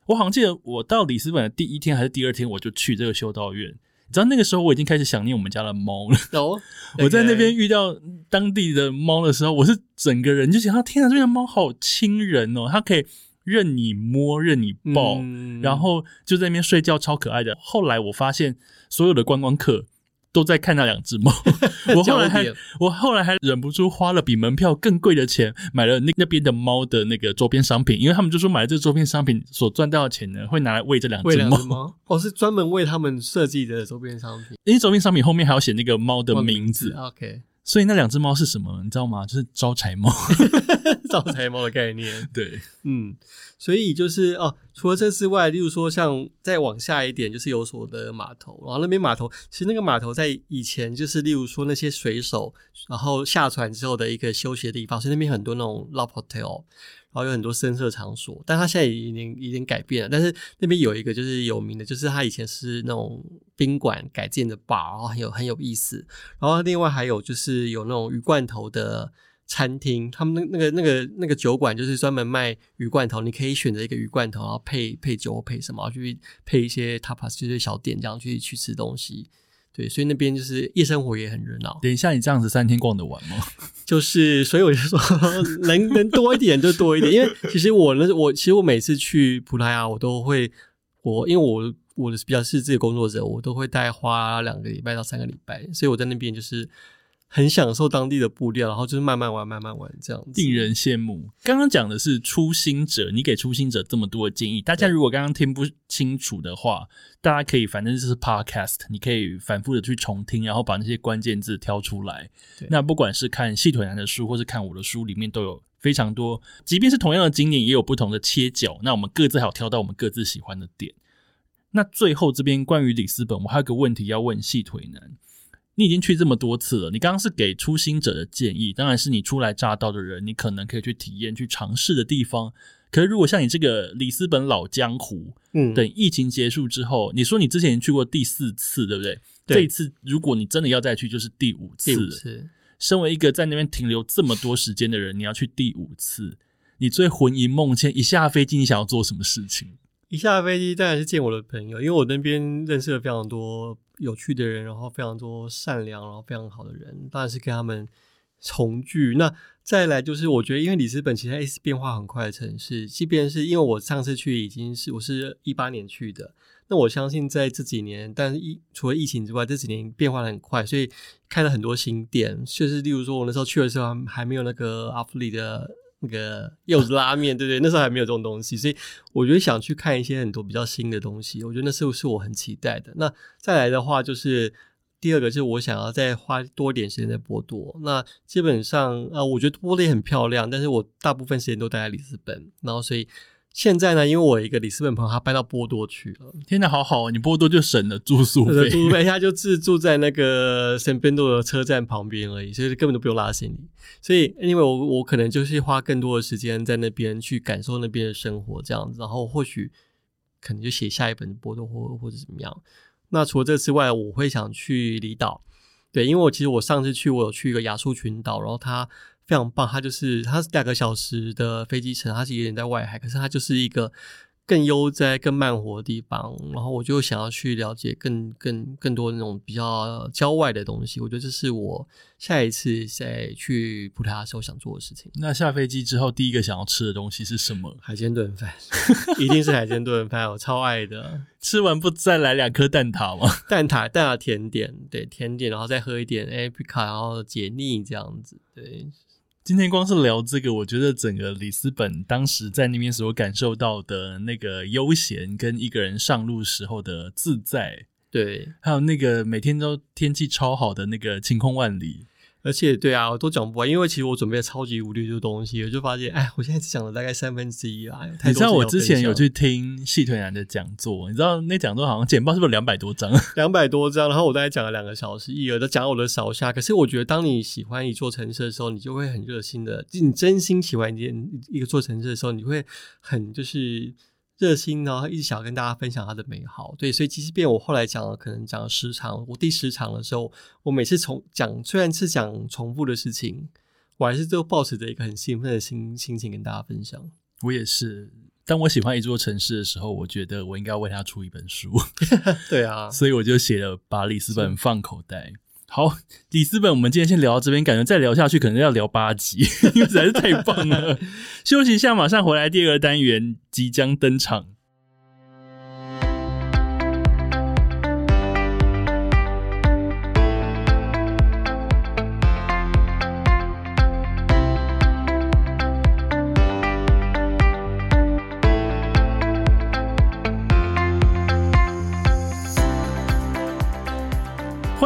我好像记得我到里斯本的第一天还是第二天我就去这个修道院，你知道那个时候我已经开始想念我们家的猫了。哦，我在那边遇到当地的猫的时候，我是整个人就想，天啊，这边的猫好亲人哦，它可以。任你摸，任你抱，然后就在那边睡觉，超可爱的。后来我发现，所有的观光客都在看那两只猫。我后来还，我后来还忍不住花了比门票更贵的钱，买了那那边的猫的那个周边商品，因为他们就说买了这周边商品所赚到的钱呢，会拿来喂这两只猫。
哦，是专门为他们设计的周边商品，
因为周边商品后面还要写那个猫的名字。
OK。
所以那两只猫是什么？你知道吗？就是招财猫，
招财猫的概念。
对，
嗯，所以就是哦，除了这之外，例如说像再往下一点，就是有所的码头，然后那边码头其实那个码头在以前就是例如说那些水手，然后下船之后的一个休息的地方，所以那边很多那种 love hotel。然后有很多深色场所，但它现在已经已经改变了。但是那边有一个就是有名的，就是它以前是那种宾馆改建的吧然后很有很有意思。然后另外还有就是有那种鱼罐头的餐厅，他们那那个那个那个酒馆就是专门卖鱼罐头，你可以选择一个鱼罐头，然后配配酒或配什么，去配一些 tapas 就是小店这样去去吃东西。对，所以那边就是夜生活也很热闹。
等一下，你这样子三天逛得完吗？
就是，所以我就说，能能多一点就多一点。因为其实我呢，我其实我每次去葡萄牙，我都会，我因为我我的比较是自己工作者，我都会大概花两个礼拜到三个礼拜，所以我在那边就是。很享受当地的布料，然后就是慢慢玩，慢慢玩这样子，
令人羡慕。刚刚讲的是初心者，你给初心者这么多的建议，大家如果刚刚听不清楚的话，大家可以反正就是 podcast，你可以反复的去重听，然后把那些关键字挑出来。那不管是看细腿男的书，或是看我的书，里面都有非常多，即便是同样的经典，也有不同的切角。那我们各自还有挑到我们各自喜欢的点。那最后这边关于里斯本，我还有个问题要问细腿男。你已经去这么多次了，你刚刚是给初心者的建议，当然是你初来乍到的人，你可能可以去体验、去尝试的地方。可是如果像你这个里斯本老江湖，嗯，等疫情结束之后，你说你之前去过第四次，对不对？这一次如果你真的要再去，就是第五次。身为一个在那边停留这么多时间的人，你要去第五次，你最魂萦梦牵，一下飞机你想要做什么事情？
一下飞机当然是见我的朋友，因为我那边认识了非常多。有趣的人，然后非常多善良，然后非常好的人，当然是跟他们重聚。那再来就是，我觉得因为里斯本其实是变化很快的城市，即便是因为我上次去已经是我是一八年去的，那我相信在这几年，但是疫除了疫情之外，这几年变化的很快，所以开了很多新店，就是例如说我那时候去的时候还没有那个阿弗里的。那个柚子拉面，对不对？那时候还没有这种东西，所以我觉得想去看一些很多比较新的东西。我觉得那是是我很期待的。那再来的话，就是第二个，就是我想要再花多一点时间在波多。那基本上，啊，我觉得波多也很漂亮，但是我大部分时间都待在里斯本，然后所以。现在呢，因为我一个里斯本朋友，他搬到波多去了。
天哪，好好，你波多就省了住宿费，
住宿费他就自住在那个圣边多的车站旁边而已，所以根本都不用拉行李。所以，因为我我可能就是花更多的时间在那边去感受那边的生活，这样子，然后或许可能就写下一本波多或或者怎么样。那除了这之外，我会想去离岛，对，因为我其实我上次去，我有去一个亚速群岛，然后它。非常棒，它就是它是两个小时的飞机程，它是有点在外海，可是它就是一个更悠哉、更慢活的地方。然后我就想要去了解更、更、更多那种比较郊外的东西。我觉得这是我下一次再去葡萄牙时候想做的事情。
那下飞机之后第一个想要吃的东西是什么？
海鲜炖饭，一定是海鲜炖饭，我超爱的。
吃完不再来两颗蛋挞吗？
蛋挞、蛋挞甜点，对甜点，然后再喝一点 a p i c a 然后解腻这样子，对。
今天光是聊这个，我觉得整个里斯本当时在那边所感受到的那个悠闲，跟一个人上路时候的自在，
对，
还有那个每天都天气超好的那个晴空万里。
而且，对啊，我都讲不完，因为其实我准备了超级无聊的东西，我就发现，哎，我现在只讲了大概三分之一啦。
你知道我之前有去听细腿男的讲座，你知道那讲座好像简报是不是两百多张？
两百多张，然后我大概讲了两个小时，一耳的讲我的少下。可是我觉得，当你喜欢一座城市的时候，你就会很热心的，你真心喜欢一件一个座城市的时候，你会很就是。热心呢，一直想要跟大家分享它的美好，对，所以即便我后来讲了，可能讲了十场，我第十场的时候，我每次重讲，虽然是讲重复的事情，我还是都保持着一个很兴奋的心心情跟大家分享。
我也是，当我喜欢一座城市的时候，我觉得我应该为它出一本书。
对啊，
所以我就写了《把里斯本放口袋》。好，里斯本，我们今天先聊到这边，感觉再聊下去可能要聊八集，因为实在是太棒了。休息一下，马上回来，第二个单元即将登场。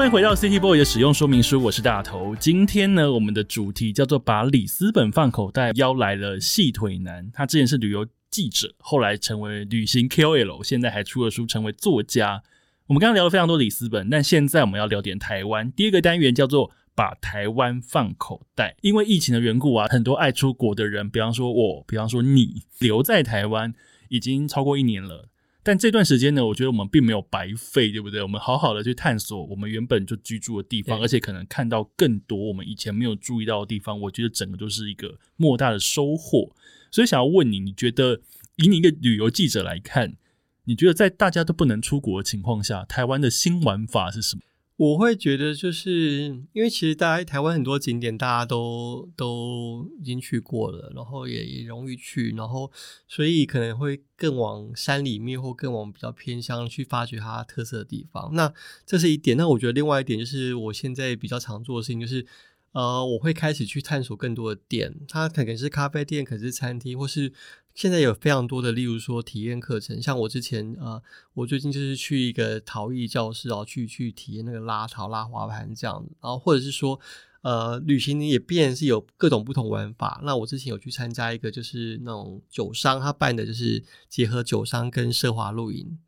欢迎回到 City Boy 的使用说明书，我是大头。今天呢，我们的主题叫做把里斯本放口袋，邀来了细腿男。他之前是旅游记者，后来成为旅行 KOL，现在还出了书，成为作家。我们刚刚聊了非常多里斯本，但现在我们要聊点台湾。第一个单元叫做把台湾放口袋。因为疫情的缘故啊，很多爱出国的人，比方说我，比方说你，留在台湾已经超过一年了。但这段时间呢，我觉得我们并没有白费，对不对？我们好好的去探索我们原本就居住的地方，而且可能看到更多我们以前没有注意到的地方。我觉得整个都是一个莫大的收获。所以想要问你，你觉得以你一个旅游记者来看，你觉得在大家都不能出国的情况下，台湾的新玩法是什么？
我会觉得，就是因为其实大家台湾很多景点大家都都已经去过了，然后也也容易去，然后所以可能会更往山里面或更往比较偏乡去发掘它特色的地方。那这是一点。那我觉得另外一点就是我现在比较常做的事情就是。呃，我会开始去探索更多的店，它可能是咖啡店，可能是餐厅，或是现在有非常多的，例如说体验课程。像我之前呃，我最近就是去一个陶艺教室哦，去去体验那个拉陶、拉滑盘这样，然后或者是说呃，旅行也变是有各种不同玩法。那我之前有去参加一个就是那种酒商他办的，就是结合酒商跟奢华露营，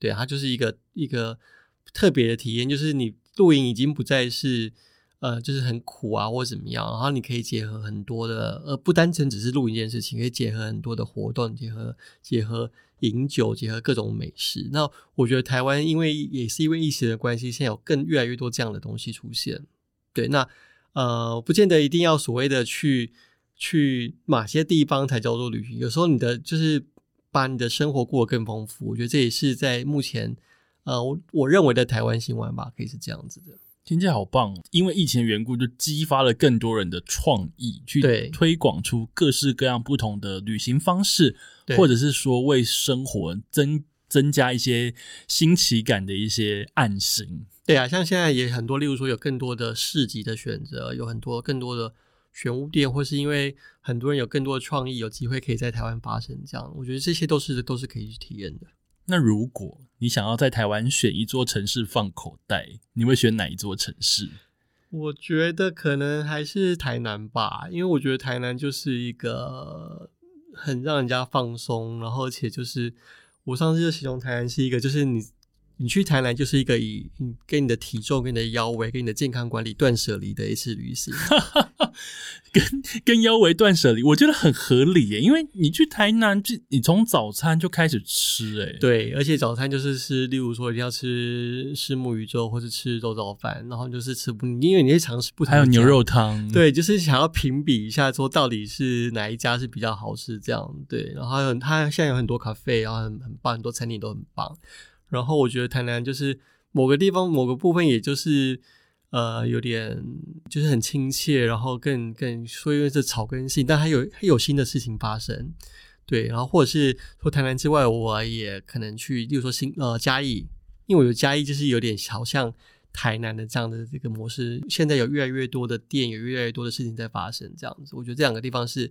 对，它就是一个一个特别的体验，就是你露营已经不再是。呃，就是很苦啊，或怎么样，然后你可以结合很多的，呃，不单纯只是录一件事情，可以结合很多的活动，结合结合饮酒，结合各种美食。那我觉得台湾因为也是因为疫情的关系，现在有更越来越多这样的东西出现。对，那呃，不见得一定要所谓的去去哪些地方才叫做旅行，有时候你的就是把你的生活过得更丰富。我觉得这也是在目前呃，我我认为的台湾新玩吧，可以是这样子的。
听起来好棒！哦因为疫情的缘故，就激发了更多人的创意，去推广出各式各样不同的旅行方式，或者是说为生活增增加一些新奇感的一些暗行。
对啊，像现在也很多，例如说有更多的市集的选择，有很多更多的玄物店，或是因为很多人有更多的创意，有机会可以在台湾发生。这样，我觉得这些都是都是可以去体验的。
那如果你想要在台湾选一座城市放口袋，你会选哪一座城市？
我觉得可能还是台南吧，因为我觉得台南就是一个很让人家放松，然后而且就是我上次就形容台南是一个，就是你你去台南就是一个以你跟你的体重、跟你的腰围、跟你的健康管理断舍离的一次旅行。
跟 跟腰围断舍离，我觉得很合理耶，因为你去台南，就你从早餐就开始吃，哎，
对，而且早餐就是吃，例如说一定要吃吃木鱼粥，或是吃肉燥饭，然后就是吃不，因为你会尝试不同，
还有牛肉。汤，，
对，就是想要评比一下，说到底是哪一家是比较好吃，这样对。然后还有它现在有很多咖啡，然后很很棒，很多餐厅都很棒。然后我觉得台南就是某个地方某个部分，也就是呃有点就是很亲切，然后更更说因为是草根性，但还有还有新的事情发生。对，然后或者是说台南之外，我也可能去，例如说新呃嘉义，因为我觉得嘉义就是有点好像台南的这样的这个模式，现在有越来越多的店，有越来越多的事情在发生，这样子，我觉得这两个地方是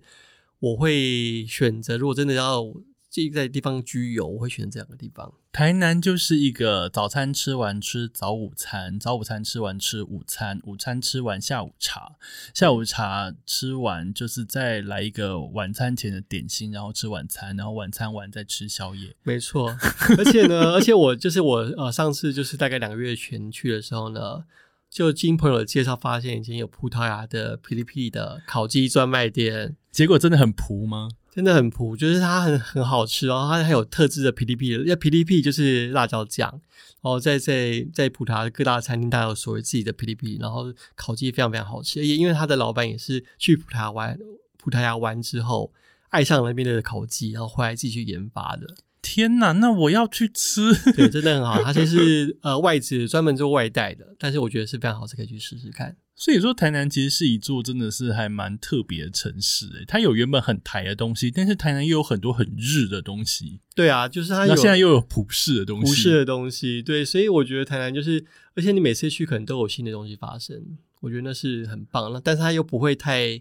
我会选择，如果真的要这在地方居游，我会选择这两个地方。
台南就是一个早餐吃完吃早午餐，早午餐吃完吃午餐，午餐吃完下午茶，下午茶吃完就是再来一个晚餐前的点心，然后吃晚餐，然后晚餐完再吃宵夜。
没错，而且呢，而且我就是我呃上次就是大概两个月前去的时候呢，就经朋友的介绍发现已经有葡萄牙的霹雳霹雳的烤鸡专卖店。
结果真的很普吗？
真的很普，就是它很很好吃，然后它还有特制的 PDP 的，因为 PDP 就是辣椒酱，然后在在在葡萄牙各大餐厅，它有所谓自己的 PDP，然后烤鸡非常非常好吃，也因为他的老板也是去葡萄牙玩葡萄牙玩之后爱上了那边的烤鸡，然后回来继续研发的，
天呐，那我要去吃。
对，真的很好。它就是呃外资专门做外带的，但是我觉得是非常好吃，可以去试试看。
所以说，台南其实是一座真的是还蛮特别的城市。诶，它有原本很台的东西，但是台南又有很多很日的东西。
对啊，就是它有
那现在又有普世的东西。
普世的东西，对，所以我觉得台南就是，而且你每次去可能都有新的东西发生，我觉得那是很棒。那但是它又不会太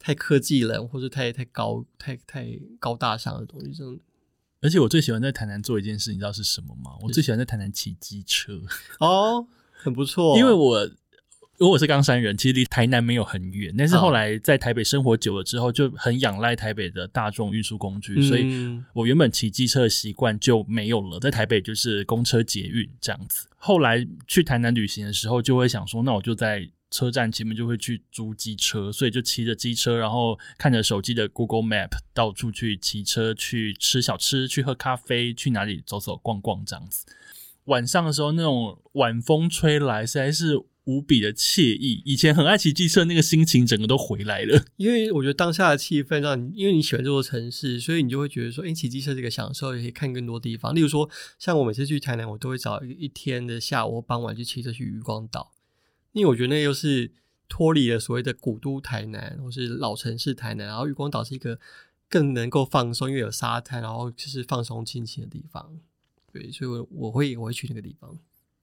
太科技冷，或者太太高、太太高大上的东西。这种
而且我最喜欢在台南做一件事，你知道是什么吗？我最喜欢在台南骑机车，
哦，很不错，
因为我因为我是冈山人，其实离台南没有很远，但是后来在台北生活久了之后，就很仰赖台北的大众运输工具，所以
嗯
我原本骑机车的习惯就没有了，在台北就是公车捷运这样子。后来去台南旅行的时候，就会想说，那我就在车站前面就会去租机车，所以就骑着机车，然后看着手机的 Google Map 到处去骑车，去吃小吃，去喝咖啡，去哪里走走逛逛这样子。晚上的时候，那种晚风吹来，实在是无比的惬意。以前很爱骑机车，那个心情整个都回来了。
因为我觉得当下的气氛让你，因为你喜欢这座城市，所以你就会觉得说，哎，骑机车这个享受也可以看更多地方。例如说，像我每次去台南，我都会找一天的下午傍晚去骑车去渔光岛，因为我觉得那又是脱离了所谓的古都台南或是老城市台南，然后渔光岛是一个更能够放松，因为有沙滩，然后就是放松心情的地方。对，所以，我我会我会去那个地方。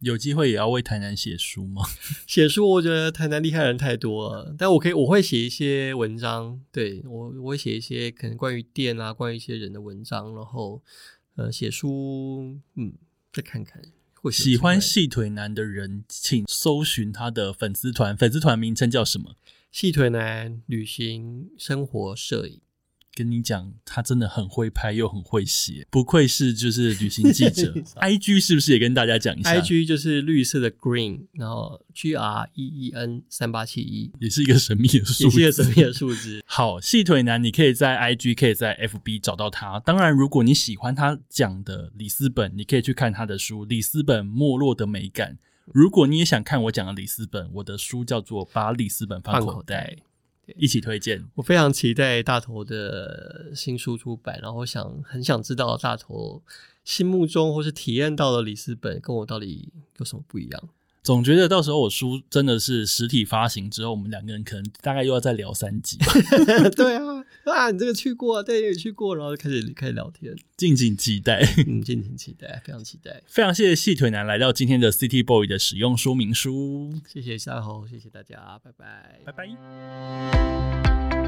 有机会也要为台南写书吗？
写书，我觉得台南厉害人太多了，但我可以我会写一些文章。对我我会写一些可能关于店啊，关于一些人的文章，然后呃写书，嗯，再看看。
喜欢细腿男的人，请搜寻他的粉丝团，粉丝团名称叫什么？
细腿男旅行生活摄影。
跟你讲，他真的很会拍，又很会写，不愧是就是旅行记者。I G 是不是也跟大家讲一下
？I G 就是绿色的 Green，然后 G R E E N 三八七一，
也是一个神秘的数字，
一个神秘的数字。
好，细腿男，你可以在 I G，可以在 F B 找到他。当然，如果你喜欢他讲的里斯本，你可以去看他的书《里斯本没落的美感》。如果你也想看我讲的里斯本，我的书叫做《把里斯本放口袋》。一起推荐，
我非常期待大头的新书出版，然后想很想知道大头心目中或是体验到的里斯本跟我到底有什么不一样。
总觉得到时候我书真的是实体发行之后，我们两个人可能大概又要再聊三集。
对啊，啊，你这个去过，对，也去过，然后就开始开始聊天，
敬请期待，
嗯，敬请期待，非常期待，
非常谢谢细腿男来到今天的 City Boy 的使用说明书，
谢谢夏侯，谢谢大家，拜拜，
拜拜。